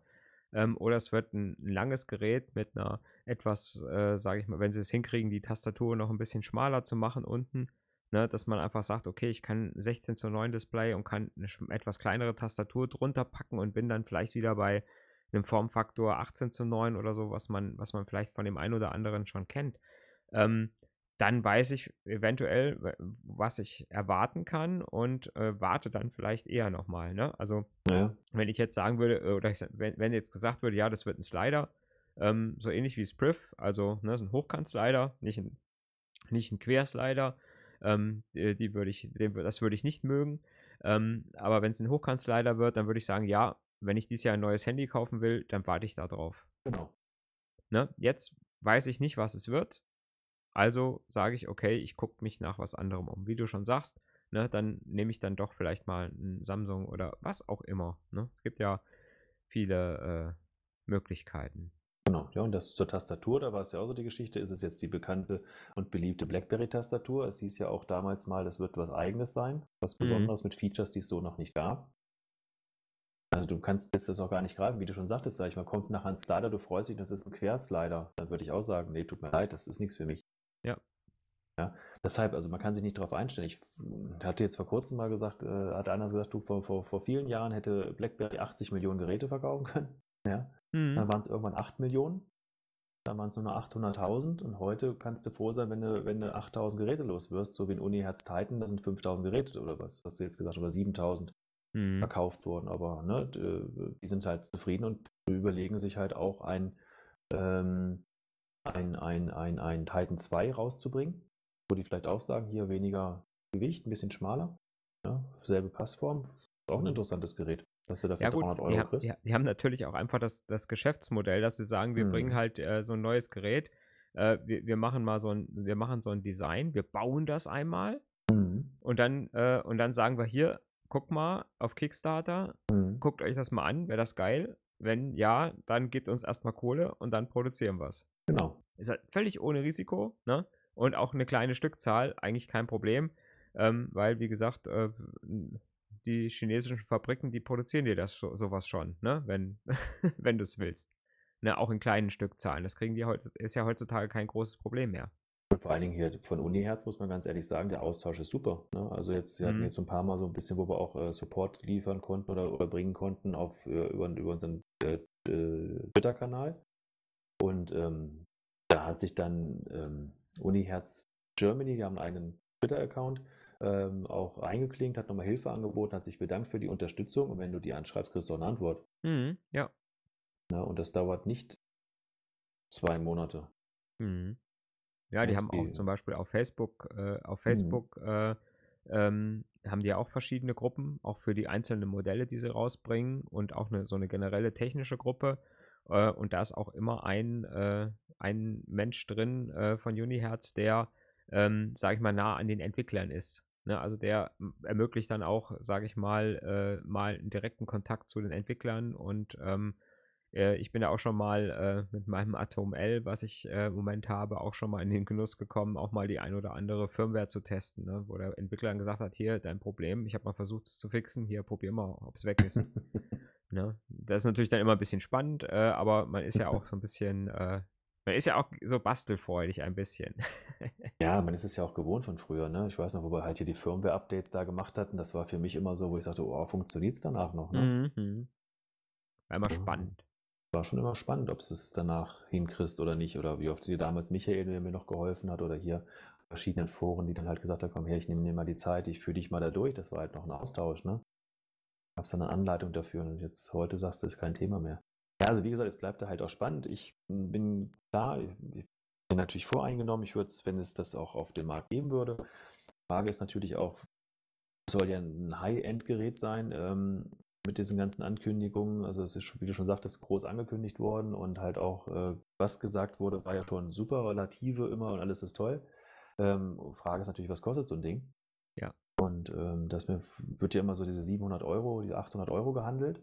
ähm, oder es wird ein, ein langes Gerät mit einer etwas, äh, sage ich mal, wenn sie es hinkriegen, die Tastatur noch ein bisschen schmaler zu machen unten, ne, dass man einfach sagt, okay, ich kann 16 zu 9 Display und kann eine etwas kleinere Tastatur drunter packen und bin dann vielleicht wieder bei einem Formfaktor 18 zu 9 oder so, was man, was man vielleicht von dem einen oder anderen schon kennt. Ähm, dann weiß ich eventuell, was ich erwarten kann und äh, warte dann vielleicht eher nochmal. Ne? Also Ja, wenn ich jetzt sagen würde, äh, oder ich, wenn, wenn jetzt gesagt würde, ja, das wird ein Slider, ähm, so ähnlich wie Spriff, also ne, so ein Hochkant-Slider, nicht ein, nicht ein Querslider, ähm, die, die würde ich, wür- das würde ich nicht mögen. Ähm, aber wenn es ein Hochkant-Slider wird, dann würde ich sagen, ja, wenn ich dieses Jahr ein neues Handy kaufen will, dann warte ich da drauf. genau. Ne? Jetzt weiß ich nicht, was es wird. Also sage ich, okay, ich gucke mich nach was anderem um. Wie du schon sagst, ne, dann nehme ich dann doch vielleicht mal ein Samsung oder was auch immer. Ne? Es gibt ja viele äh, Möglichkeiten. Genau, ja, und das zur Tastatur, da war es ja auch so die Geschichte, ist es jetzt die bekannte und beliebte BlackBerry-Tastatur. Es hieß ja auch damals mal, das wird was Eigenes sein, was Mhm. Besonderes mit Features, die es so noch nicht gab. Also du kannst jetzt das auch gar nicht greifen, wie du schon sagtest, sag ich mal, kommt nachher ein Slider, du freust dich, das ist ein Querslider. Dann würde ich auch sagen, nee, tut mir leid, das ist nichts für mich. Ja. Ja, deshalb, also man kann sich nicht darauf einstellen. Ich hatte jetzt vor kurzem mal gesagt, äh, hat einer gesagt, du, vor, vor, vor vielen Jahren hätte BlackBerry 80 Millionen Geräte verkaufen können. Ja, Mhm. dann waren es irgendwann 8 Millionen. Dann waren es nur noch 800.000. Und heute kannst du froh sein, wenn du, wenn du 8.000 Geräte los wirst, so wie in Uni Herz Titan, da sind 5.000 Geräte oder was, was du jetzt gesagt hast, oder 7.000. mhm. verkauft wurden. Aber ne, die sind halt zufrieden und überlegen sich halt auch ein, ähm, ein, ein, ein, ein Titan 2 rauszubringen, wo die vielleicht auch sagen, hier weniger Gewicht, ein bisschen schmaler, ja, selbe Passform. Auch ein interessantes Gerät, dass du dafür ja, gut, 300 Euro die haben, kriegst. Die, haben natürlich auch einfach das, das Geschäftsmodell, dass sie sagen, wir mhm. bringen halt äh, so ein neues Gerät, äh, wir, wir machen mal so ein, wir machen so ein Design, wir bauen das einmal mhm. und dann, äh, und dann sagen wir hier, guck mal auf Kickstarter, mhm. guckt euch das mal an, wäre das geil. Wenn ja, dann gebt uns erstmal Kohle und dann produzieren wir es. Genau. Ist halt völlig ohne Risiko, ne? Und auch eine kleine Stückzahl, eigentlich kein Problem. Ähm, weil, wie gesagt, äh, die chinesischen Fabriken, die produzieren dir das so, sowas schon, ne? Wenn, wenn du es willst. Ne, auch in kleinen Stückzahlen. Das kriegen die heute, ist ja heutzutage kein großes Problem mehr. Und vor allen Dingen hier von Uniherz muss man ganz ehrlich sagen, der Austausch ist super. Ne? Also jetzt, wir hatten mhm. jetzt so ein paar Mal so ein bisschen, wo wir auch äh, Support liefern konnten oder, oder bringen konnten auf, äh, über, über unseren äh, Twitter-Kanal. Und ähm, da hat sich dann ähm, Uniherz Germany, die haben einen eigenen Twitter-Account, ähm, auch eingeklinkt, hat nochmal Hilfe angeboten, hat sich bedankt für die Unterstützung und wenn du die anschreibst, kriegst du auch eine Antwort. Mhm, ja. Na, und das dauert nicht zwei Monate. Mhm. Ja, die haben auch zum Beispiel auf Facebook, äh, auf mhm. Facebook mhm. äh, ähm, haben die auch verschiedene Gruppen, auch für die einzelnen Modelle, die sie rausbringen und auch eine, so eine generelle technische Gruppe. Äh, und da ist auch immer ein, äh, ein Mensch drin äh, von Uniherz, der, ähm, sage ich mal, nah an den Entwicklern ist. Ne? Also der ermöglicht dann auch, sage ich mal, äh, mal einen direkten Kontakt zu den Entwicklern und ähm, äh, ich bin ja auch schon mal äh, mit meinem Atom L, was ich äh, im Moment habe, auch schon mal in den Genuss gekommen, auch mal die ein oder andere Firmware zu testen, ne? wo der Entwickler dann gesagt hat, hier, dein Problem, ich habe mal versucht es zu fixen, hier, probier mal, ob es weg ist. ne? Das ist natürlich dann immer ein bisschen spannend, äh, aber man ist ja auch so ein bisschen, äh, man ist ja auch so bastelfreudig ein bisschen. ja, man ist es ja auch gewohnt von früher, ne? Ich weiß noch, wo wir halt hier die Firmware-Updates da gemacht hatten, das war für mich immer so, wo ich sagte, oh, funktioniert es danach noch, ne? Mhm. War immer spannend war schon immer spannend, ob es danach hinkriegst oder nicht. Oder wie oft dir damals Michael, der mir noch geholfen hat, oder hier verschiedenen Foren, die dann halt gesagt haben, komm her, ich nehme dir mal die Zeit, ich führe dich mal da durch. Das war halt noch ein Austausch, ne? Gab es dann eine Anleitung dafür und jetzt heute sagst du, ist kein Thema mehr. Ja, also wie gesagt, es bleibt da halt auch spannend. Ich bin klar, ich bin natürlich voreingenommen. Ich würde es, wenn es das auch auf dem Markt geben würde. Frage ist natürlich auch, soll ja ein High-End-Gerät sein. Ähm, mit diesen ganzen Ankündigungen. Also es ist, wie du schon sagtest, groß angekündigt worden und halt auch, äh, was gesagt wurde, war ja schon super relative immer und alles ist toll. Ähm, Frage ist natürlich, was kostet so ein Ding? Ja. Und ähm, das wird ja immer so diese 700 Euro, diese 800 Euro gehandelt.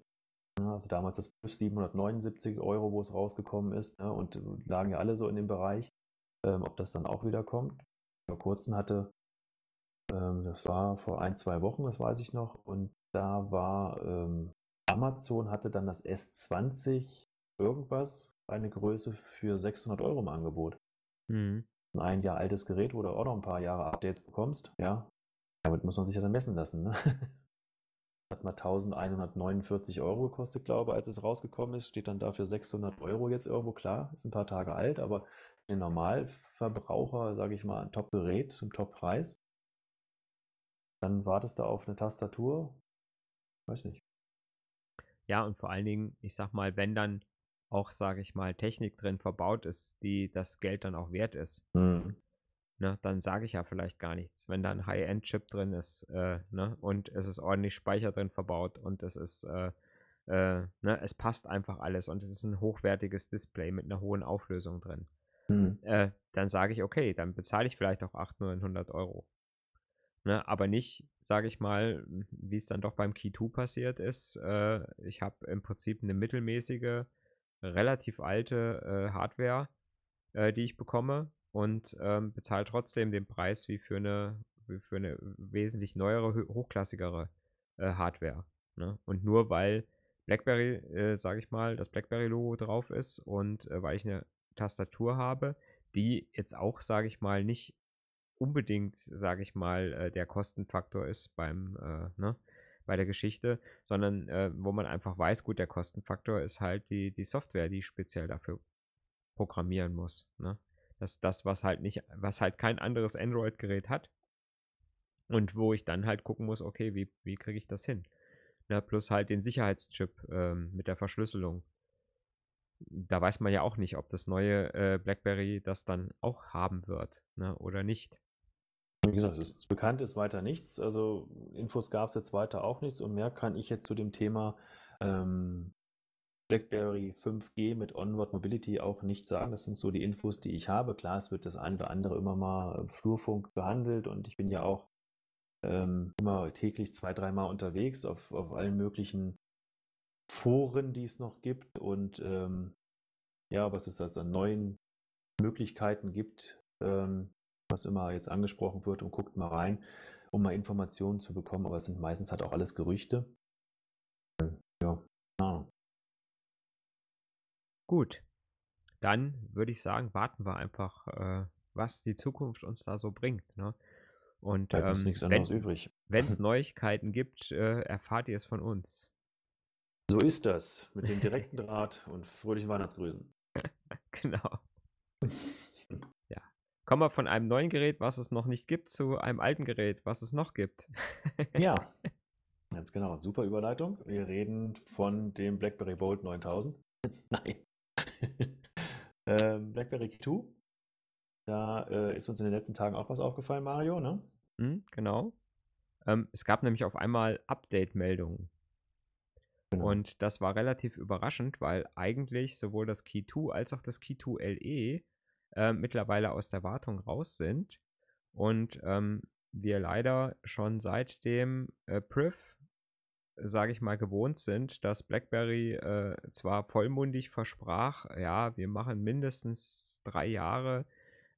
Ja, also damals das plus 779 Euro, wo es rausgekommen ist. Ja, und lagen ja alle so in dem Bereich. Ähm, ob das dann auch wieder kommt. Vor kurzem hatte, ähm, das war vor ein, zwei Wochen, das weiß ich noch, und da war ähm, Amazon hatte dann das S20 irgendwas, eine Größe für 600 Euro im Angebot. Mhm. Ein Jahr altes Gerät, wo du auch noch ein paar Jahre Updates bekommst, ja. Damit muss man sich ja dann messen lassen. Ne? Hat mal 1149 Euro gekostet, glaube ich, als es rausgekommen ist. Steht dann dafür 600 Euro jetzt irgendwo. Klar, ist ein paar Tage alt, aber den Normalverbraucher, sage ich mal, ein Top-Gerät zum Top-Preis. Dann wartest du auf eine Tastatur, Weiß nicht. Ja, und vor allen Dingen, ich sag mal, wenn dann auch, sage ich mal, Technik drin verbaut ist, die das Geld dann auch wert ist, mhm. Ne, dann sage ich ja vielleicht gar nichts. Wenn da ein High-End-Chip drin ist äh, ne, und es ist ordentlich Speicher drin verbaut und es ist, äh, äh, ne, es passt einfach alles und es ist ein hochwertiges Display mit einer hohen Auflösung drin, mhm. dann sage ich, okay, dann bezahle ich vielleicht auch 800, 900 Euro. Ne, aber nicht, sage ich mal, wie es dann doch beim Key 2 passiert ist. Äh, ich habe im Prinzip eine mittelmäßige, relativ alte äh, Hardware, die ich bekomme und ähm, bezahle trotzdem den Preis wie für eine, wie für eine wesentlich neuere, hochklassigere äh, Hardware. Ne? Und nur weil BlackBerry, äh, sage ich mal, das BlackBerry-Logo drauf ist und äh, weil ich eine Tastatur habe, die jetzt auch, sage ich mal, nicht unbedingt, sage ich mal, äh, der Kostenfaktor ist beim, äh, ne, bei der Geschichte, sondern äh, wo man einfach weiß, gut, der Kostenfaktor ist halt die, die Software, die ich speziell dafür programmieren muss. Ne? Das das, was halt nicht, was halt kein anderes Android-Gerät hat. Und wo ich dann halt gucken muss, okay, wie, wie kriege ich das hin? Ne, plus halt den Sicherheitschip ähm, mit der Verschlüsselung. Da weiß man ja auch nicht, ob das neue äh, BlackBerry das dann auch haben wird ne, oder nicht. Wie gesagt, es ist bekannt ist weiter nichts. Also Infos gab es jetzt weiter auch nichts und mehr kann ich jetzt zu dem Thema ähm, BlackBerry 5G mit Onward Mobility auch nicht sagen. Das sind so die Infos, die ich habe. Klar, es wird das eine oder andere immer mal im Flurfunk behandelt und ich bin ja auch ähm, immer täglich zwei, dreimal unterwegs auf, auf allen möglichen Foren, die es noch gibt und ähm, ja, was es also an neuen Möglichkeiten gibt, ähm, was immer jetzt angesprochen wird und guckt mal rein, um mal Informationen zu bekommen, aber es sind meistens halt auch alles Gerüchte. Gut, dann würde ich sagen, warten wir einfach, äh, was die Zukunft uns da so bringt. Ne? Und ähm, wenn es Neuigkeiten gibt, äh, erfahrt ihr es von uns. So ist das mit dem direkten Draht und fröhlichen Weihnachtsgrüßen. genau. Ja. Kommen wir von einem neuen Gerät, was es noch nicht gibt, zu einem alten Gerät, was es noch gibt. Ja, ganz genau. Super Überleitung. Wir reden von dem BlackBerry Bold 9000. Nein. ähm, BlackBerry Key 2. Da äh, ist uns in den letzten Tagen auch was aufgefallen, Mario, ne? Hm, genau. Ähm, es gab nämlich auf einmal Update-Meldungen. Genau. Und das war relativ überraschend, weil eigentlich sowohl das Key 2 als auch das Key 2 LE äh, mittlerweile aus der Wartung raus sind. Und ähm, wir leider schon seit dem äh, Priv, sage ich mal, gewohnt sind, dass BlackBerry äh, zwar vollmundig versprach, ja, wir machen mindestens drei Jahre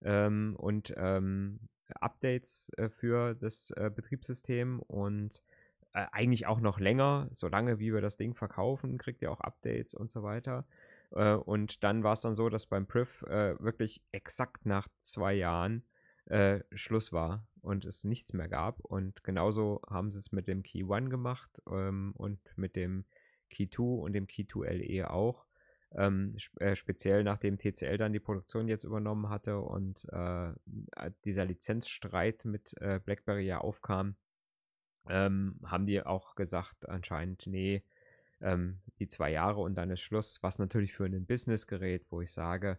ähm, und ähm, Updates äh, für das äh, Betriebssystem und äh, eigentlich auch noch länger, solange wie wir das Ding verkaufen, kriegt ihr auch Updates und so weiter. Äh, und dann war es dann so, dass beim Priv äh, wirklich exakt nach zwei Jahren äh, Schluss war und es nichts mehr gab. Und genauso haben sie es mit dem Key One gemacht ähm, und mit dem Key 2 und dem Key 2 LE auch. Ähm, äh, speziell nachdem TCL dann die Produktion jetzt übernommen hatte und äh, dieser Lizenzstreit mit äh, BlackBerry ja aufkam, ähm, haben die auch gesagt, anscheinend, nee, ähm, die zwei Jahre und dann ist Schluss, was natürlich für ein Businessgerät, wo ich sage,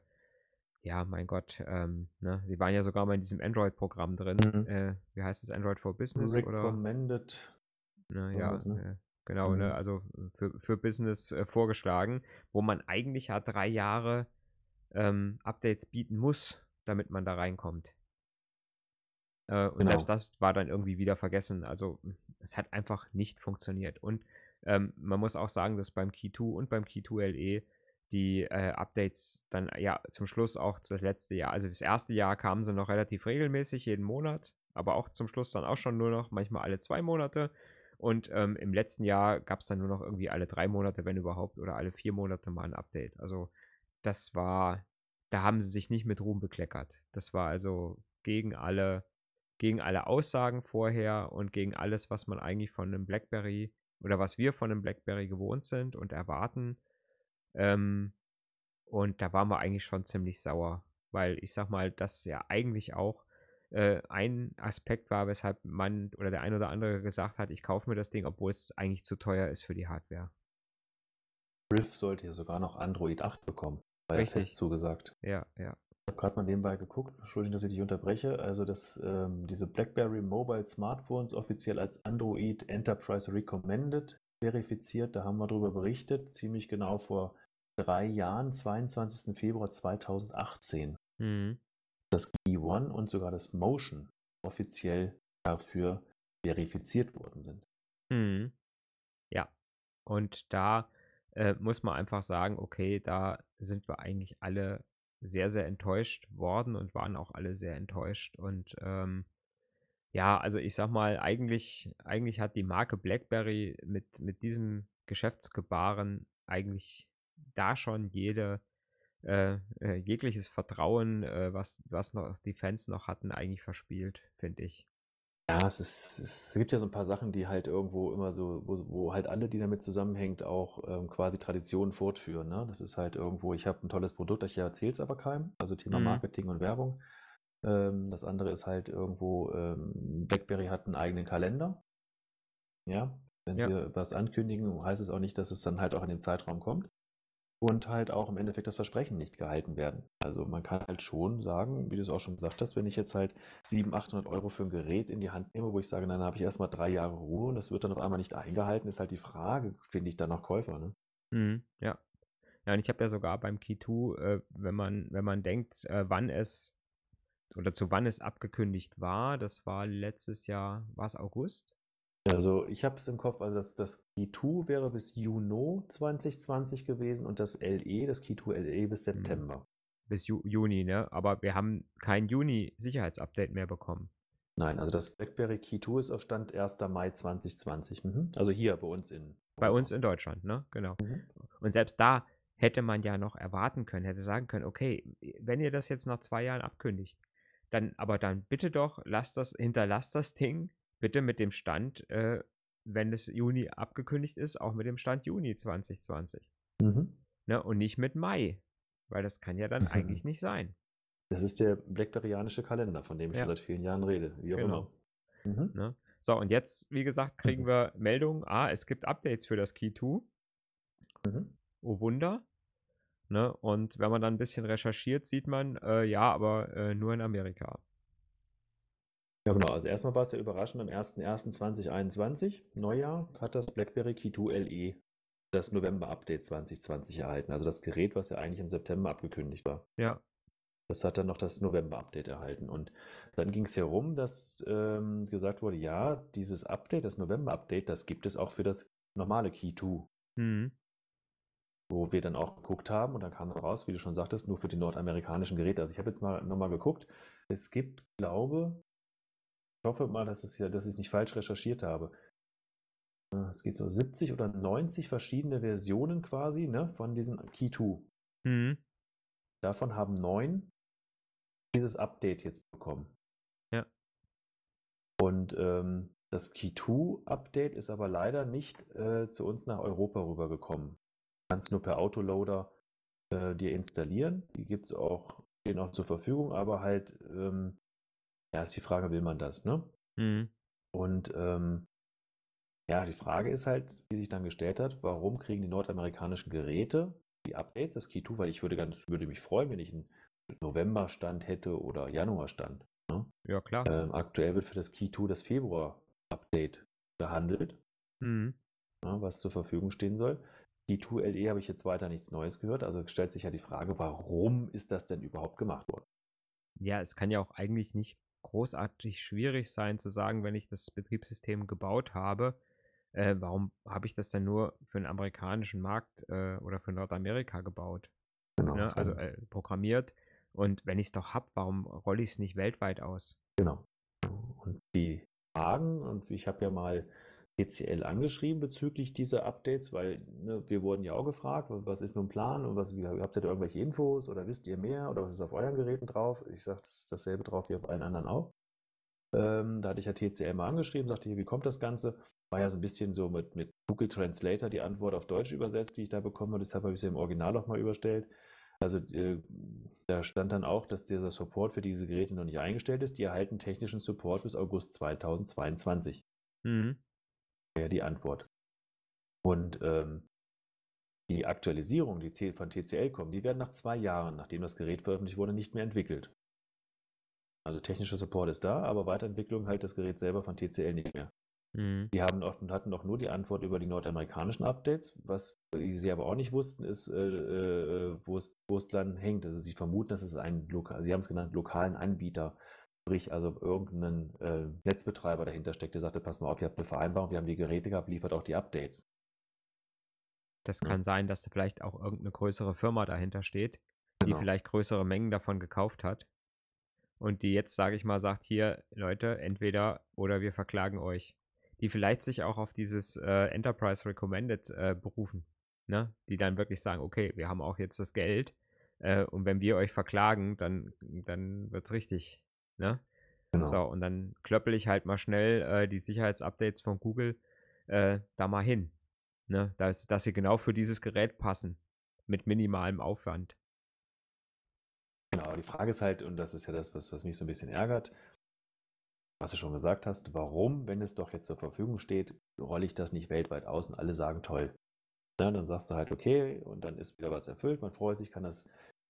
ja, mein Gott, ähm, ne, sie waren ja sogar mal in diesem Android-Programm drin. Mhm. Äh, wie heißt es, Android for Business? Recommended. Oder? Ne, oder ja, was, ne? äh, genau, ne, Mhm. also für, für Business äh, vorgeschlagen, wo man eigentlich ja drei Jahre ähm, Updates bieten muss, damit man da reinkommt. Äh, und Genau. selbst das war dann irgendwie wieder vergessen. Also es hat einfach nicht funktioniert. Und ähm, man muss auch sagen, dass beim Key 2 und beim Key 2 LE die äh, Updates dann ja zum Schluss auch das letzte Jahr, also das erste Jahr kamen sie noch relativ regelmäßig jeden Monat, aber auch zum Schluss dann auch schon nur noch manchmal alle zwei Monate. Und ähm, im letzten Jahr gab es dann nur noch irgendwie alle drei Monate, wenn überhaupt, oder alle vier Monate mal ein Update. Also das war, da haben sie sich nicht mit Ruhm bekleckert. Das war also gegen alle, gegen alle Aussagen vorher und gegen alles, was man eigentlich von einem BlackBerry oder was wir von einem BlackBerry gewohnt sind und erwarten. Ähm, und da waren wir eigentlich schon ziemlich sauer, weil ich sag mal, das ja eigentlich auch äh, ein Aspekt war, weshalb man oder der ein oder andere gesagt hat, ich kaufe mir das Ding, obwohl es eigentlich zu teuer ist für die Hardware. Riff sollte ja sogar noch Android 8 bekommen. Ja Richtig. fest zugesagt. Ja, ja. Ich habe gerade mal nebenbei geguckt, Entschuldigung, dass ich dich unterbreche. Also, dass ähm, diese BlackBerry Mobile Smartphones offiziell als Android Enterprise Recommended verifiziert, da haben wir darüber berichtet, ziemlich genau vor drei Jahren, 22. Februar 2018. Mhm. Das Key One und sogar das Motion offiziell dafür verifiziert worden sind. Mhm. Ja. Und da äh, muss man einfach sagen, okay, da sind wir eigentlich alle sehr, sehr enttäuscht worden und waren auch alle sehr enttäuscht. Und ähm, ja, also ich sag mal, eigentlich, eigentlich hat die Marke BlackBerry mit, mit diesem Geschäftsgebaren eigentlich da schon jede, äh, äh, jegliches Vertrauen, äh, was, was noch die Fans noch hatten, eigentlich verspielt, finde ich. Ja, es, ist, es gibt ja so ein paar Sachen, die halt irgendwo immer so, wo, wo halt alle, die damit zusammenhängt, auch ähm, quasi Traditionen fortführen. Ne? Das ist halt irgendwo, ich habe ein tolles Produkt, ich erzähle es aber keinem. Also Thema Mhm. Marketing und Werbung. Ähm, das andere ist halt irgendwo, ähm, BlackBerry hat einen eigenen Kalender. Ja, Wenn Ja. sie was ankündigen, heißt es auch nicht, dass es dann halt auch in dem Zeitraum kommt. Und halt auch im Endeffekt das Versprechen nicht gehalten werden. Also man kann halt schon sagen, wie du es auch schon gesagt hast, wenn ich jetzt halt 700, 800 Euro für ein Gerät in die Hand nehme, wo ich sage, dann habe ich erstmal drei Jahre Ruhe und das wird dann auf einmal nicht eingehalten, ist halt die Frage, finde ich dann noch Käufer. Ne? Mhm, ja. Ja, und ich habe ja sogar beim Key 2, äh, wenn man, wenn man denkt, äh, wann es oder zu wann es abgekündigt war, das war letztes Jahr, war es August? Also ich habe es im Kopf, also das, das Key 2 wäre bis Juni 2020 gewesen und das LE, das Key 2 LE bis Mhm. September. Bis Ju Juni, ne? Aber wir haben kein Juni-Sicherheitsupdate mehr bekommen. Nein, also das BlackBerry Key 2 ist auf Stand 1. Mai 2020. Mhm. Also hier bei uns in Bei uns in Deutschland, ne? Genau. Mhm. Und selbst da hätte man ja noch erwarten können, hätte sagen können, okay, wenn ihr das jetzt nach zwei Jahren abkündigt, dann, aber dann bitte doch, lasst das, hinterlasst das Ding bitte mit dem Stand, äh, wenn es Juni abgekündigt ist, auch mit dem Stand Juni 2020. Mhm. Ne? Und nicht mit Mai. Weil das kann ja dann Mhm. eigentlich nicht sein. Das ist der Blackberryanische Kalender, von dem ich Ja. schon seit vielen Jahren rede. Wie auch Genau. immer. Mhm. Ne? So, und jetzt, wie gesagt, kriegen Mhm. wir Meldungen, ah, es gibt Updates für das Key 2. Mhm. Oh Wunder. Ne? Und wenn man dann ein bisschen recherchiert, sieht man, äh, ja, aber äh, nur in Amerika. Ja, genau. Also erstmal war es ja überraschend, am 01.01.2021, Neujahr, hat das BlackBerry Key 2 LE das November-Update 2020 erhalten. Also das Gerät, was ja eigentlich im September abgekündigt war. Ja. Das hat dann noch das November-Update erhalten. Und dann ging es herum, dass ähm, gesagt wurde, ja, dieses Update, das November-Update, das gibt es auch für das normale Key 2. Mhm. Wo wir dann auch geguckt haben und dann kam raus, wie du schon sagtest, nur für die nordamerikanischen Geräte. Also ich habe jetzt mal nochmal geguckt. Es gibt, glaube, ich hoffe mal, dass, es ja, dass ich es nicht falsch recherchiert habe. Äh, Es gibt so 70 oder 90 verschiedene Versionen quasi ne, von diesem Key 2. Mhm. Davon haben neun dieses Update jetzt bekommen. Ja. Und ähm, das Key 2 Update ist aber leider nicht äh, zu uns nach Europa rübergekommen. Du kannst nur per Autoloader äh, dir installieren. Die gibt es auch, stehen auch zur Verfügung, aber halt, ähm, ja, ist die Frage, will man das, ne? Mhm. Und ähm, ja, die Frage ist halt, wie sich dann gestellt hat, warum kriegen die nordamerikanischen Geräte die Updates, das Key 2, weil ich würde ganz, würde mich freuen, wenn ich einen November-Stand hätte oder Januar-Stand. Ne? Ja, klar. Ähm, aktuell wird für das Key 2 das Februar-Update gehandelt, Mhm. ne, was zur Verfügung stehen soll. Key 2 LE habe ich jetzt weiter nichts Neues gehört, also stellt sich ja die Frage, warum ist das denn überhaupt gemacht worden? Ja, es kann ja auch eigentlich nicht großartig schwierig sein zu sagen, wenn ich das Betriebssystem gebaut habe, äh, warum habe ich das denn nur für den amerikanischen Markt äh, oder für Nordamerika gebaut? Genau, Ne? Also äh, programmiert. Und wenn ich es doch habe, warum rolle ich es nicht weltweit aus? Genau. Und die Fragen, und ich habe ja mal TCL angeschrieben bezüglich dieser Updates, weil ne, wir wurden ja auch gefragt, was ist nun Plan und was, habt ihr da irgendwelche Infos oder wisst ihr mehr oder was ist auf euren Geräten drauf? Ich sage, das ist dasselbe drauf wie auf allen anderen auch. Ähm, da hatte ich ja TCL mal angeschrieben, sagte, hier, wie kommt das Ganze? War ja so ein bisschen so mit, mit Google Translator die Antwort auf Deutsch übersetzt, die ich da bekommen habe, deshalb habe ich sie im Original auch mal überstellt. Also äh, da stand dann auch, dass dieser Support für diese Geräte noch nicht eingestellt ist. Die erhalten technischen Support bis August 2022. Mhm. Wäre die Antwort. Und ähm, die Aktualisierung, die von TCL kommen, die werden nach zwei Jahren, nachdem das Gerät veröffentlicht wurde, nicht mehr entwickelt. Also technischer Support ist da, aber Weiterentwicklung halt das Gerät selber von TCL nicht mehr. Mhm. Die haben auch, hatten auch nur die Antwort über die nordamerikanischen Updates. Was sie aber auch nicht wussten, ist, äh, äh, wo, es, wo es dann hängt. Also sie vermuten, dass es einen lokal, sie haben es genannt, lokalen Anbieter, sprich also irgendeinen äh, Netzbetreiber dahinter steckt, der sagte, pass mal auf, ihr habt eine Vereinbarung, wir haben die Geräte gehabt, liefert auch die Updates. Das Ja. kann sein, dass da vielleicht auch irgendeine größere Firma dahinter steht, die Genau. vielleicht größere Mengen davon gekauft hat. Und die jetzt, sage ich mal, sagt hier, Leute, entweder oder wir verklagen euch. Die vielleicht sich auch auf dieses äh, Enterprise Recommended äh, berufen. Ne? Die dann wirklich sagen, okay, wir haben auch jetzt das Geld äh, und wenn wir euch verklagen, dann, dann wird es richtig. Ne? Genau. So, und dann klöppel ich halt mal schnell äh, die Sicherheitsupdates von Google äh, da mal hin. Ne? Dass, dass sie genau für dieses Gerät passen. Mit minimalem Aufwand. Genau, die Frage ist halt, und das ist ja das, was, was mich so ein bisschen ärgert, was du schon gesagt hast, warum, wenn es doch jetzt zur Verfügung steht, rolle ich das nicht weltweit aus und alle sagen toll. Ja, dann sagst du halt, okay, und dann ist wieder was erfüllt, man freut sich, kann das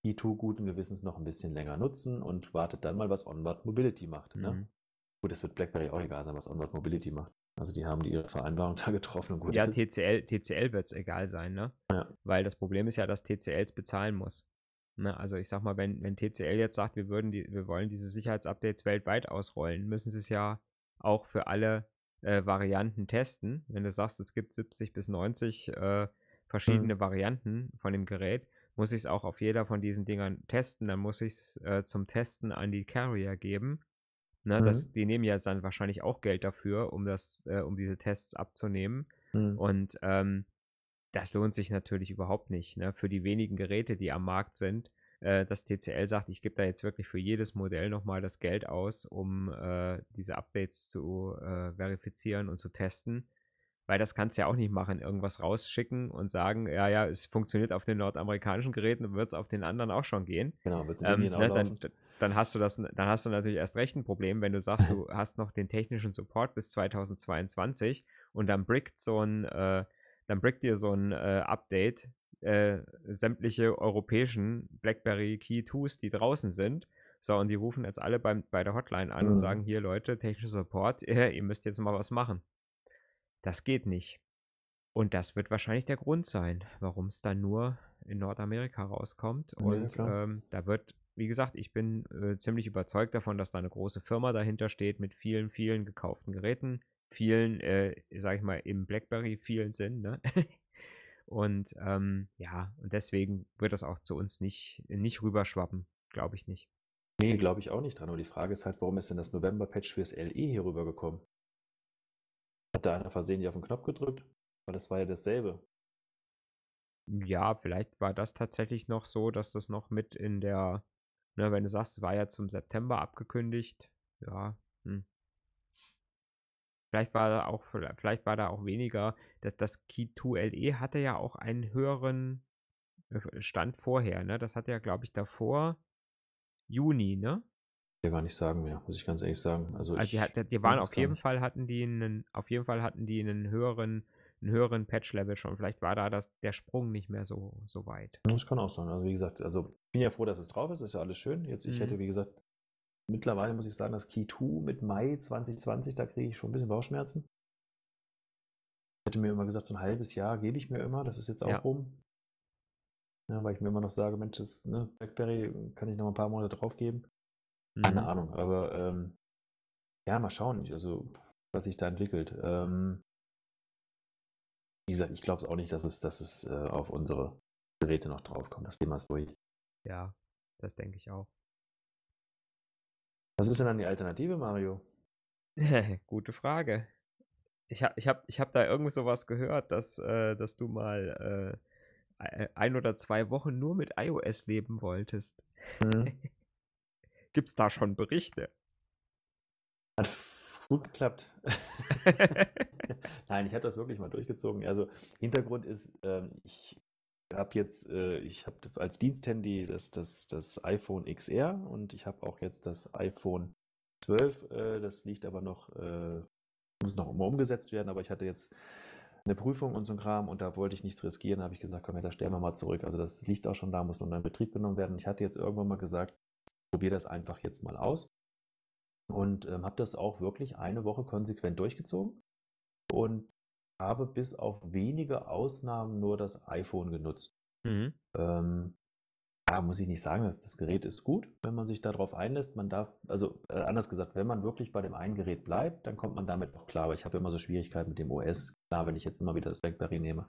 E2 guten Gewissens noch ein bisschen länger nutzen und wartet dann mal, was Onboard Mobility macht. Ne? Mhm. Gut, es wird BlackBerry auch egal sein, was Onboard Mobility macht. Also die haben die ihre Vereinbarung da getroffen und gut. Ja, TCL, TCL wird es egal sein, ne? Ja. Weil das Problem ist ja, dass TCL es bezahlen muss. Ne? Also ich sag mal, wenn, wenn TCL jetzt sagt, wir würden die, wir wollen diese Sicherheitsupdates weltweit ausrollen, müssen sie es ja auch für alle äh, Varianten testen. Wenn du sagst, es gibt 70 bis 90 äh, verschiedene mhm. Varianten von dem Gerät, muss ich es auch auf jeder von diesen Dingern testen. Dann muss ich es äh, zum Testen an die Carrier geben. Ne, mhm. das, die nehmen ja dann wahrscheinlich auch Geld dafür, um das, äh, um diese Tests abzunehmen. Mhm. Und ähm, das lohnt sich natürlich überhaupt nicht. Ne? Für die wenigen Geräte, die am Markt sind, äh, dass TCL sagt, ich gebe da jetzt wirklich für jedes Modell nochmal das Geld aus, um äh, diese Updates zu äh, verifizieren und zu testen. Weil das kannst du ja auch nicht machen, irgendwas rausschicken und sagen, ja, ja, es funktioniert auf den nordamerikanischen Geräten, wird es auf den anderen auch schon gehen. Genau, wird es ähm, ne, dann, dann hast du das, dann hast du natürlich erst recht ein Problem, wenn du sagst, du hast noch den technischen Support bis 2022 und dann brickt so ein äh, dann brickt dir so ein äh, Update äh, sämtliche europäischen BlackBerry Key 2s, die draußen sind. So, und die rufen jetzt alle beim, bei der Hotline an mhm. und sagen, hier Leute, technischer Support, ihr müsst jetzt mal was machen. Das geht nicht. Und das wird wahrscheinlich der Grund sein, warum es dann nur in Nordamerika rauskommt. Und ja, ähm, da wird, wie gesagt, ich bin äh, ziemlich überzeugt davon, dass da eine große Firma dahinter steht mit vielen, vielen gekauften Geräten, vielen, äh, sag ich mal, im BlackBerry vielen Sinn, ne? und ähm, ja, und deswegen wird das auch zu uns nicht, nicht rüberschwappen, glaube ich nicht. Nee, glaube ich auch nicht dran. Und die Frage ist halt, warum ist denn das November-Patch fürs LE hier rübergekommen? Hat da einer versehentlich auf den Knopf gedrückt? Weil das war ja dasselbe. Ja, vielleicht war das tatsächlich noch so, dass das noch mit in der, ne, wenn du sagst, war ja zum September abgekündigt. Ja, hm. Vielleicht war da auch, vielleicht war da auch weniger. Das, das Key 2 LE hatte ja auch einen höheren äh, Stand vorher, ne? Das hatte ja, glaube ich, davor Juni, ne? Ja, gar nicht sagen mehr, muss ich ganz ehrlich sagen. Also, also die, die, die waren auf jeden nicht. Fall hatten die einen, auf jeden Fall hatten die einen höheren, einen höheren Patch-Level schon. Vielleicht war da das, der Sprung nicht mehr so, so weit. Das kann auch sein. Also wie gesagt, also ich bin ja froh, dass es drauf ist, ist ja alles schön. Jetzt, ich mhm. hätte, wie gesagt, Mittlerweile muss ich sagen, das Key 2 mit Mai 2020, da kriege ich schon ein bisschen Bauchschmerzen. Ich hätte mir immer gesagt, so ein halbes Jahr gebe ich mir immer, das ist jetzt auch ja. rum. Ja, weil ich mir immer noch sage, Mensch, das ne, Blackberry kann ich noch ein paar Monate drauf geben. Mhm. Keine Ahnung, aber ähm, ja, mal schauen, also was sich da entwickelt. Ähm, wie gesagt, ich glaube es auch nicht, dass es, dass es äh, auf unsere Geräte noch draufkommt. Das Thema ist durch. Ja, das denke ich auch. Was ist denn dann die Alternative, Mario? Gute Frage. Ich habe ich hab, ich hab da irgend sowas gehört, dass, äh, dass du mal äh, ein oder zwei Wochen nur mit iOS leben wolltest. Mhm. Gibt es da schon Berichte? Hat gut geklappt. Nein, ich habe das wirklich mal durchgezogen. Also Hintergrund ist, ähm, ich habe jetzt, äh, ich habe als Diensthandy das, das, das iPhone XR und ich habe auch jetzt das iPhone 12. Äh, das liegt aber noch, äh, muss noch immer umgesetzt werden, aber ich hatte jetzt eine Prüfung und so ein Kram und da wollte ich nichts riskieren. Da habe ich gesagt, komm, da stellen wir mal zurück. Also das liegt auch schon da, muss nur in Betrieb genommen werden. Ich hatte jetzt irgendwann mal gesagt, probiere das einfach jetzt mal aus und ähm, habe das auch wirklich eine Woche konsequent durchgezogen und habe bis auf wenige Ausnahmen nur das iPhone genutzt. Mhm. Ähm, ja, muss ich nicht sagen, dass das Gerät ist gut, wenn man sich darauf einlässt. Man darf, also äh, anders gesagt, wenn man wirklich bei dem einen Gerät bleibt, dann kommt man damit auch klar. Aber ich habe immer so Schwierigkeiten mit dem OS. Klar, wenn ich jetzt immer wieder das BlackBerry nehme.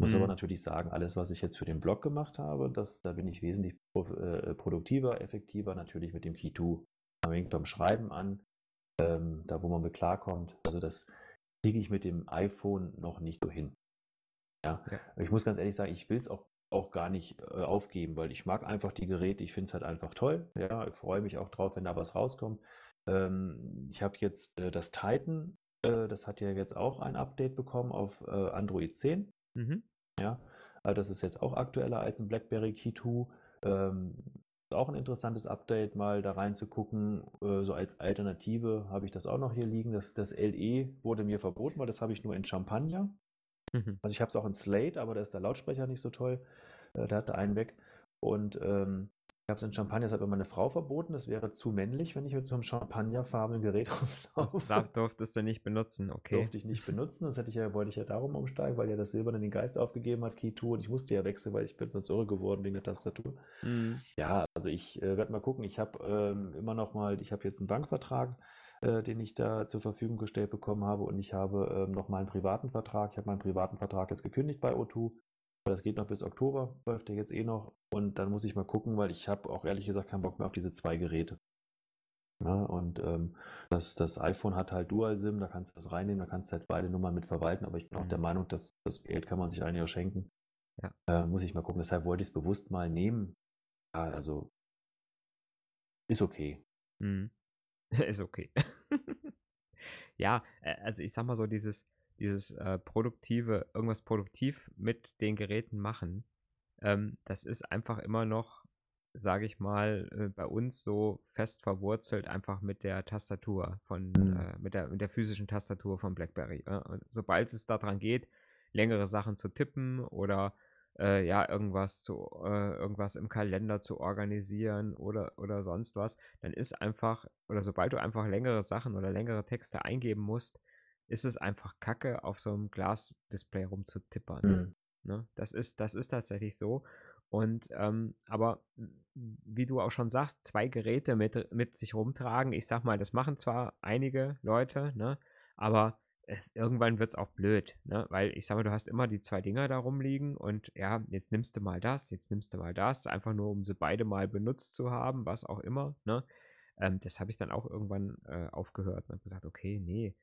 Muss mhm. aber natürlich sagen, alles, was ich jetzt für den Blog gemacht habe, das, da bin ich wesentlich äh, produktiver, effektiver, natürlich mit dem Key 2. Fängt beim Schreiben an, ähm, da wo man mit klarkommt. Also das, kriege ich mit dem iPhone noch nicht so hin. Ja, ja. ich muss ganz ehrlich sagen, ich will es auch, auch gar nicht äh, aufgeben, weil ich mag einfach die Geräte, ich finde es halt einfach toll. Ja, ich freue mich auch drauf, wenn da was rauskommt. Ähm, ich habe jetzt äh, das Titan, äh, das hat ja jetzt auch ein Update bekommen auf äh, Android 10. Mhm. Ja, also das ist jetzt auch aktueller als ein BlackBerry Key 2. Ähm, auch ein interessantes Update, mal da reinzugucken. Äh, so als Alternative habe ich das auch noch hier liegen. Das, das LE wurde mir verboten, weil das habe ich nur in Champagner. Mhm. Also ich habe es auch in Slate, aber da ist der Lautsprecher nicht so toll. Äh, da hat er einen weg. Und ähm, ich habe es in Champagner, das hat mir meine Frau verboten. Das wäre zu männlich, wenn ich mit so einem champagnerfarbenen Gerät auflaufe. Das darf, durftest du nicht benutzen, okay. Durfte ich nicht benutzen. Das hätte ich ja, wollte ich ja darum umsteigen, weil ja das Silberne den Geist aufgegeben hat, Key 2. Und ich musste ja wechseln, weil ich bin sonst irre geworden wegen der Tastatur. Mhm. Ja, also ich äh, werde mal gucken. Ich habe ähm, immer noch mal, ich habe jetzt einen Bankvertrag, äh, den ich da zur Verfügung gestellt bekommen habe. Und ich habe ähm, noch mal einen privaten Vertrag. Ich habe meinen privaten Vertrag jetzt gekündigt bei O2 das geht noch bis Oktober, läuft der jetzt eh noch. Und dann muss ich mal gucken, weil ich habe auch ehrlich gesagt keinen Bock mehr auf diese zwei Geräte. Ja, und ähm, das, das iPhone hat halt Dual-SIM, da kannst du das reinnehmen, da kannst du halt beide Nummern mit verwalten, aber ich bin auch der mhm. Meinung, dass das Geld kann man sich ein Jahr schenken. Ja. Äh, muss ich mal gucken. Deshalb wollte ich es bewusst mal nehmen. Ja, also ist okay. Mhm. ist okay. ja, äh, also ich sag mal so, dieses, dieses äh, produktive, irgendwas produktiv mit den Geräten machen, ähm, das ist einfach immer noch, sage ich mal, äh, bei uns so fest verwurzelt einfach mit der Tastatur von, mhm. äh, mit, der, mit der physischen Tastatur von BlackBerry. sobald es daran geht, längere Sachen zu tippen oder äh, ja, irgendwas zu, äh, irgendwas im Kalender zu organisieren oder, oder sonst was, dann ist einfach, oder sobald du einfach längere Sachen oder längere Texte eingeben musst, ist es einfach kacke, auf so einem Glasdisplay rumzutippern. Mhm. Ne? Das, ist, das ist tatsächlich so. Und ähm, aber wie du auch schon sagst, zwei Geräte mit, mit sich rumtragen, ich sag mal, das machen zwar einige Leute, ne? aber äh, irgendwann wird es auch blöd, ne? Weil ich sag mal, du hast immer die zwei Dinger da rumliegen und ja, jetzt nimmst du mal das, jetzt nimmst du mal das, einfach nur um sie beide mal benutzt zu haben, was auch immer, ne? Ähm, das habe ich dann auch irgendwann äh, aufgehört und habe gesagt, okay, nee,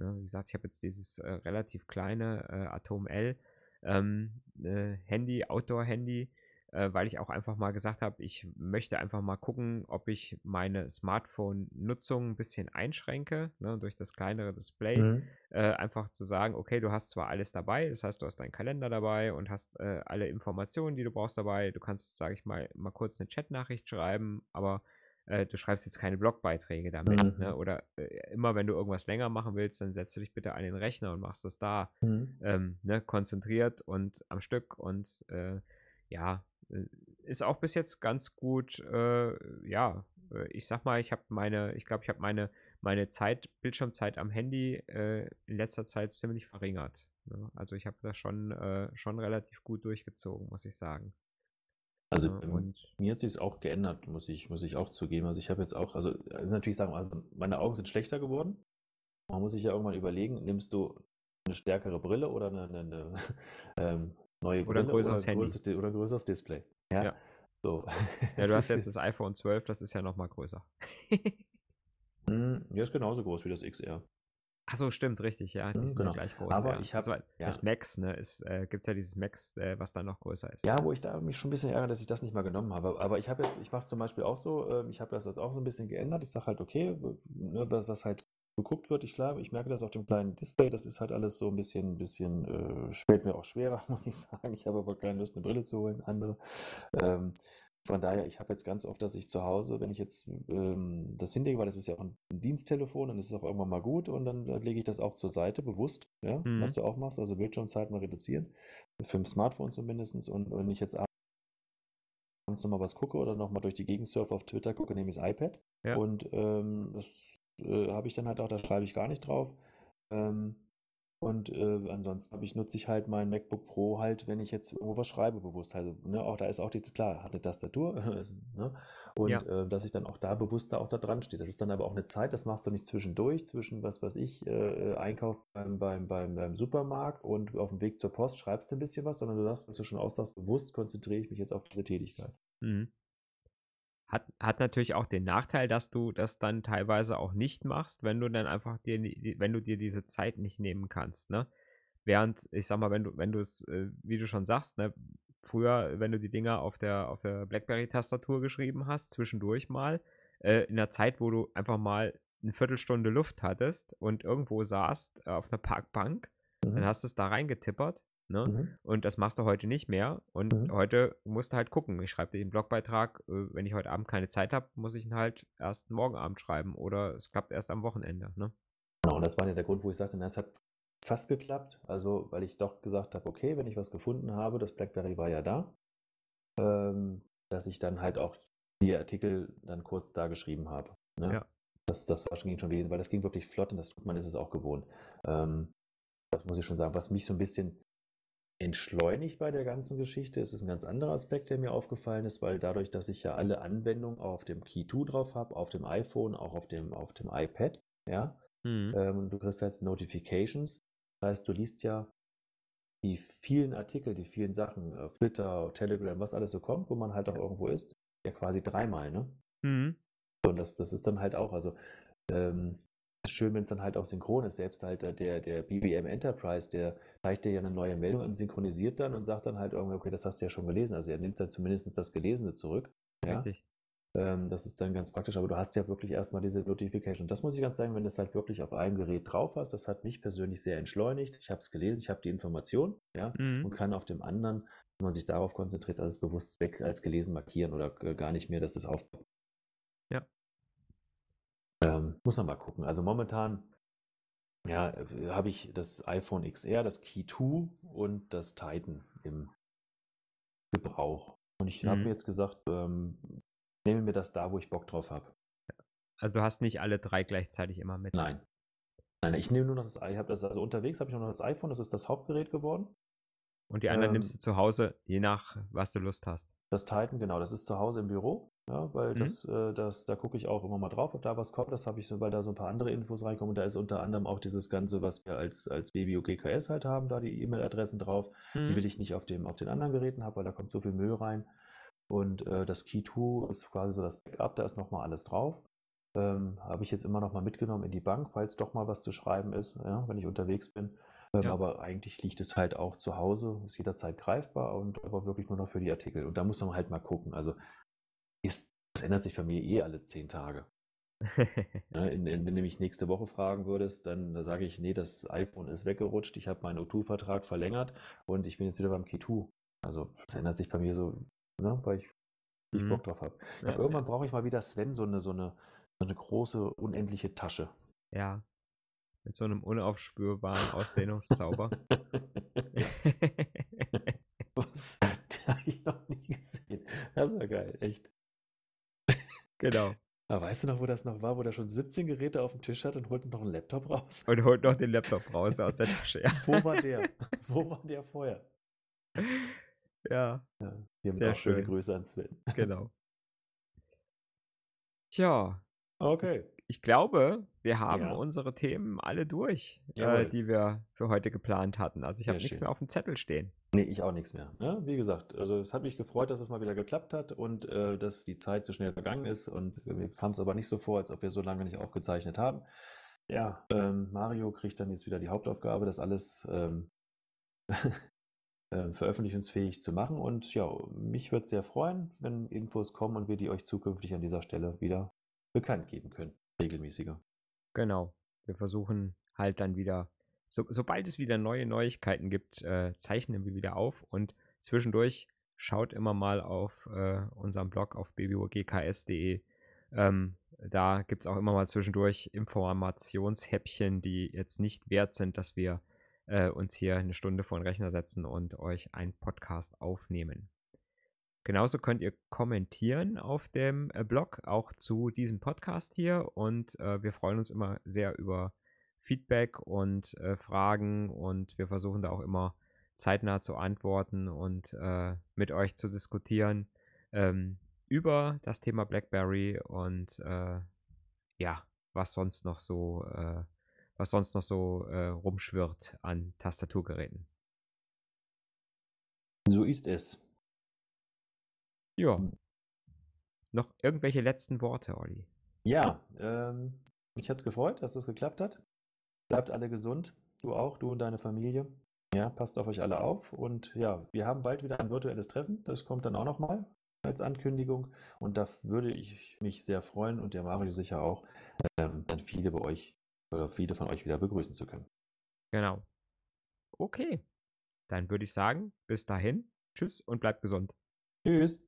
Ne? Wie gesagt, ich habe jetzt dieses äh, relativ kleine äh, Atom L ähm, äh, Handy, Outdoor-Handy, äh, weil ich auch einfach mal gesagt habe, ich möchte einfach mal gucken, ob ich meine Smartphone-Nutzung ein bisschen einschränke, ne, durch das kleinere Display. Mhm. Äh, einfach zu sagen, okay, du hast zwar alles dabei, das heißt, du hast deinen Kalender dabei und hast äh, alle Informationen, die du brauchst dabei. Du kannst, sage ich mal, mal kurz eine Chatnachricht schreiben, aber äh, du schreibst jetzt keine Blogbeiträge damit. Ne? Mhm. Ne? Oder äh, immer wenn du irgendwas länger machen willst, dann setzt du dich bitte an den Rechner und machst es da mhm. ähm, ne? konzentriert und am Stück. Und äh, ja, äh, ist auch bis jetzt ganz gut, äh, ja, äh, ich sag mal, ich habe meine, ich glaube, ich habe meine, meine Zeit, Bildschirmzeit am Handy in letzter Zeit ziemlich verringert. Ne? Also ich habe das schon, schon relativ gut durchgezogen, muss ich sagen. Also ähm, mir hat sich auch geändert, muss ich, muss ich auch zugeben. Also ich habe jetzt auch, also, also natürlich sagen, also meine Augen sind schlechter geworden. Man muss sich ja irgendwann überlegen, nimmst du eine stärkere Brille oder eine, eine, eine ähm, neue Brille oder ein größeres oder, Handy. oder ein größeres Display. Ja. ja. So. Ja, du hast jetzt das iPhone 12, das ist ja nochmal größer. Hm, ja, ist genauso groß wie das XR. Achso, stimmt, richtig, ja. Die mhm, sind genau. gleich groß. Aber ja. ich habe. Also, ja. Das Max, ne, ist, äh, gibt es ja dieses Max, äh, was dann noch größer ist. Ja, wo ich da mich schon ein bisschen ärgere, dass ich das nicht mal genommen habe. Aber ich habe jetzt, ich mache es zum Beispiel auch so, äh, ich habe das jetzt auch so ein bisschen geändert. Ich sage halt, okay, ne, was, was, halt geguckt wird, ich glaube, ich merke das auf dem kleinen Display, das ist halt alles so ein bisschen, bisschen, äh, fällt mir auch schwerer, muss ich sagen. Ich habe aber keine Lust, eine Brille zu holen, andere. Ähm, von daher, ich habe jetzt ganz oft, dass ich zu Hause, wenn ich jetzt ähm, das hinlege, weil das ist ja auch ein Diensttelefon, dann ist es auch irgendwann mal gut und dann lege ich das auch zur Seite, bewusst, ja, mhm. was du auch machst, also Bildschirmzeit mal reduzieren, für ein Smartphone zumindest. Und wenn ich jetzt abends nochmal was gucke oder nochmal durch die Gegend surfe auf Twitter gucke, nehme ich das iPad. Ja. Und ähm, das äh, habe ich dann halt auch, da schreibe ich gar nicht drauf. Ähm, und äh, ansonsten habe ich, nutze ich halt mein MacBook Pro halt, wenn ich jetzt irgendwo was schreibe, bewusst. Also, ne, auch da ist auch die, klar, hat eine Tastatur, ne? Und ja. äh, dass ich dann auch da bewusst da auch da dran stehe. Das ist dann aber auch eine Zeit, das machst du nicht zwischendurch, zwischen was weiß ich, äh, Einkauf beim, beim, beim, beim, Supermarkt und auf dem Weg zur Post schreibst du ein bisschen was, sondern du sagst, was du schon aussagst, bewusst konzentriere ich mich jetzt auf diese Tätigkeit. Mhm. Hat, hat natürlich auch den Nachteil, dass du das dann teilweise auch nicht machst, wenn du dann einfach dir, wenn du dir diese Zeit nicht nehmen kannst, ne? Während, ich sag mal, wenn du, wenn du es, äh, wie du schon sagst, ne, früher, wenn du die Dinger auf der, auf der Blackberry-Tastatur geschrieben hast, zwischendurch mal, äh, in der Zeit, wo du einfach mal eine Viertelstunde Luft hattest und irgendwo saßt äh, auf einer Parkbank, mhm. dann hast du es da reingetippert Ne? Mhm. Und das machst du heute nicht mehr. Und mhm. heute musst du halt gucken. Ich schreibe dir den Blogbeitrag, äh, wenn ich heute Abend keine Zeit habe, muss ich ihn halt erst morgen Abend schreiben oder es klappt erst am Wochenende. Ne? Genau, und das war ja der Grund, wo ich sagte, na, es hat fast geklappt. Also, weil ich doch gesagt habe, okay, wenn ich was gefunden habe, das Blackberry war ja da, ähm, dass ich dann halt auch die Artikel dann kurz da geschrieben habe. Ne? Ja. Das, das war schon, schon weil das ging wirklich flott und das man, ist es auch gewohnt. Ähm, das muss ich schon sagen. Was mich so ein bisschen entschleunigt bei der ganzen Geschichte, ist es ein ganz anderer Aspekt, der mir aufgefallen ist, weil dadurch, dass ich ja alle Anwendungen auf dem Key 2 drauf habe, auf dem iPhone, auch auf dem, auf dem iPad, ja, mhm. ähm, du kriegst jetzt Notifications. Das heißt, du liest ja die vielen Artikel, die vielen Sachen, auf Twitter, Telegram, was alles so kommt, wo man halt auch irgendwo ist, ja quasi dreimal, ne? Mhm. Und das, das ist dann halt auch, also ähm, ist schön, wenn es dann halt auch synchron ist. Selbst halt äh, der, der BBM Enterprise, der zeigt dir ja eine neue Meldung und synchronisiert dann und sagt dann halt irgendwie, okay, das hast du ja schon gelesen. Also er nimmt dann zumindest das Gelesene zurück. Ja? Richtig. Ähm, das ist dann ganz praktisch, aber du hast ja wirklich erstmal diese Notification. Das muss ich ganz sagen, wenn du es halt wirklich auf einem Gerät drauf hast, das hat mich persönlich sehr entschleunigt. Ich habe es gelesen, ich habe die Information, ja, mhm. und kann auf dem anderen, wenn man sich darauf konzentriert, alles bewusst weg als gelesen markieren oder gar nicht mehr, dass es auf ja. Ähm, muss man mal gucken. Also momentan ja, äh, habe ich das iPhone XR, das Key 2 und das Titan im Gebrauch. Und ich mhm. habe mir jetzt gesagt, ähm, nehme mir das da, wo ich Bock drauf habe. Also du hast nicht alle drei gleichzeitig immer mit? Nein. Nein, ich nehme nur noch das, ich habe das, also unterwegs habe ich nur noch das iPhone, das ist das Hauptgerät geworden. Und die anderen ähm, nimmst du zu Hause, je nach, was du Lust hast. Das Titan, genau, das ist zu Hause im Büro. Ja, weil mhm. das, äh, das, da gucke ich auch immer mal drauf, ob da was kommt. Das habe ich so, weil da so ein paar andere Infos reinkommen. Und da ist unter anderem auch dieses Ganze, was wir als, als BBO GKS halt haben, da die E-Mail-Adressen drauf. Mhm. Die will ich nicht auf, dem, auf den anderen Geräten haben, weil da kommt so viel Müll rein. Und äh, das Key 2 ist quasi so das Backup, da ist nochmal alles drauf. Ähm, habe ich jetzt immer noch mal mitgenommen in die Bank, falls doch mal was zu schreiben ist, ja, wenn ich unterwegs bin. Ähm, ja. Aber eigentlich liegt es halt auch zu Hause, ist jederzeit greifbar und aber wirklich nur noch für die Artikel. Und da muss man halt mal gucken. Also ist, das ändert sich bei mir eh alle zehn Tage. ja, in, in, wenn du mich nächste Woche fragen würdest, dann da sage ich, nee, das iPhone ist weggerutscht, ich habe meinen O2-Vertrag verlängert und ich bin jetzt wieder beim Key2. Also das ändert sich bei mir so, ne, weil ich mhm. Bock drauf habe. Ja, irgendwann brauche ich mal wieder Sven so eine, so eine, so eine große, unendliche Tasche. Ja. Mit so einem unaufspürbaren Ausdehnungszauber. Was? Den habe ich noch nie gesehen. Das war geil, echt. Genau. Aber weißt du noch, wo das noch war, wo der schon 17 Geräte auf dem Tisch hat und holt noch einen Laptop raus? Und holt noch den Laptop raus aus der Tasche, ja. Wo war der? Wo war der vorher? Ja. ja hier Sehr schöne Grüße an Sven. Genau. Tja. Okay. Ich, glaube, wir haben ja. unsere Themen alle durch, äh, die wir für heute geplant hatten. Also ich habe nichts mehr auf dem Zettel stehen. Nee, ich auch nichts mehr. Ja, ne? wie gesagt, also es hat mich gefreut, dass es mal wieder geklappt hat und äh, dass die Zeit so schnell vergangen ist. Und mir kam es aber nicht so vor, als ob wir so lange nicht aufgezeichnet haben. Ja, ähm, Mario kriegt dann jetzt wieder die Hauptaufgabe, das alles ähm, äh, veröffentlichungsfähig zu machen. Und ja, mich würde es sehr freuen, wenn Infos kommen und wir die euch zukünftig an dieser Stelle wieder bekannt geben können. Regelmäßiger. Genau. Wir versuchen halt dann wieder so, sobald es wieder neue Neuigkeiten gibt, äh, zeichnen wir wieder auf und zwischendurch schaut immer mal auf äh, unserem Blog auf bbogks.de. Ähm, da gibt es auch immer mal zwischendurch Informationshäppchen, die jetzt nicht wert sind, dass wir äh, uns hier eine Stunde vor den Rechner setzen und euch einen Podcast aufnehmen. Genauso könnt ihr kommentieren auf dem äh, Blog, auch zu diesem Podcast hier. Und äh, wir freuen uns immer sehr über Feedback und äh, Fragen und wir versuchen da auch immer zeitnah zu antworten und äh, mit euch zu diskutieren ähm, über das Thema BlackBerry und äh, ja, was sonst noch so, äh, was sonst noch so rumschwirrt an Tastaturgeräten. So ist es. Ja. Noch irgendwelche letzten Worte, Olli? Ja, ähm, mich hat es gefreut, dass das geklappt hat. Bleibt alle gesund. Du auch, du und deine Familie. Ja, passt auf euch alle auf. Und ja, wir haben bald wieder ein virtuelles Treffen. Das kommt dann auch nochmal als Ankündigung. Und da würde ich mich sehr freuen und der Mario sicher auch, ähm, dann viele bei euch oder viele von euch wieder begrüßen zu können. Genau. Okay. dann würde ich sagen, bis dahin, tschüss und bleibt gesund. Tschüss.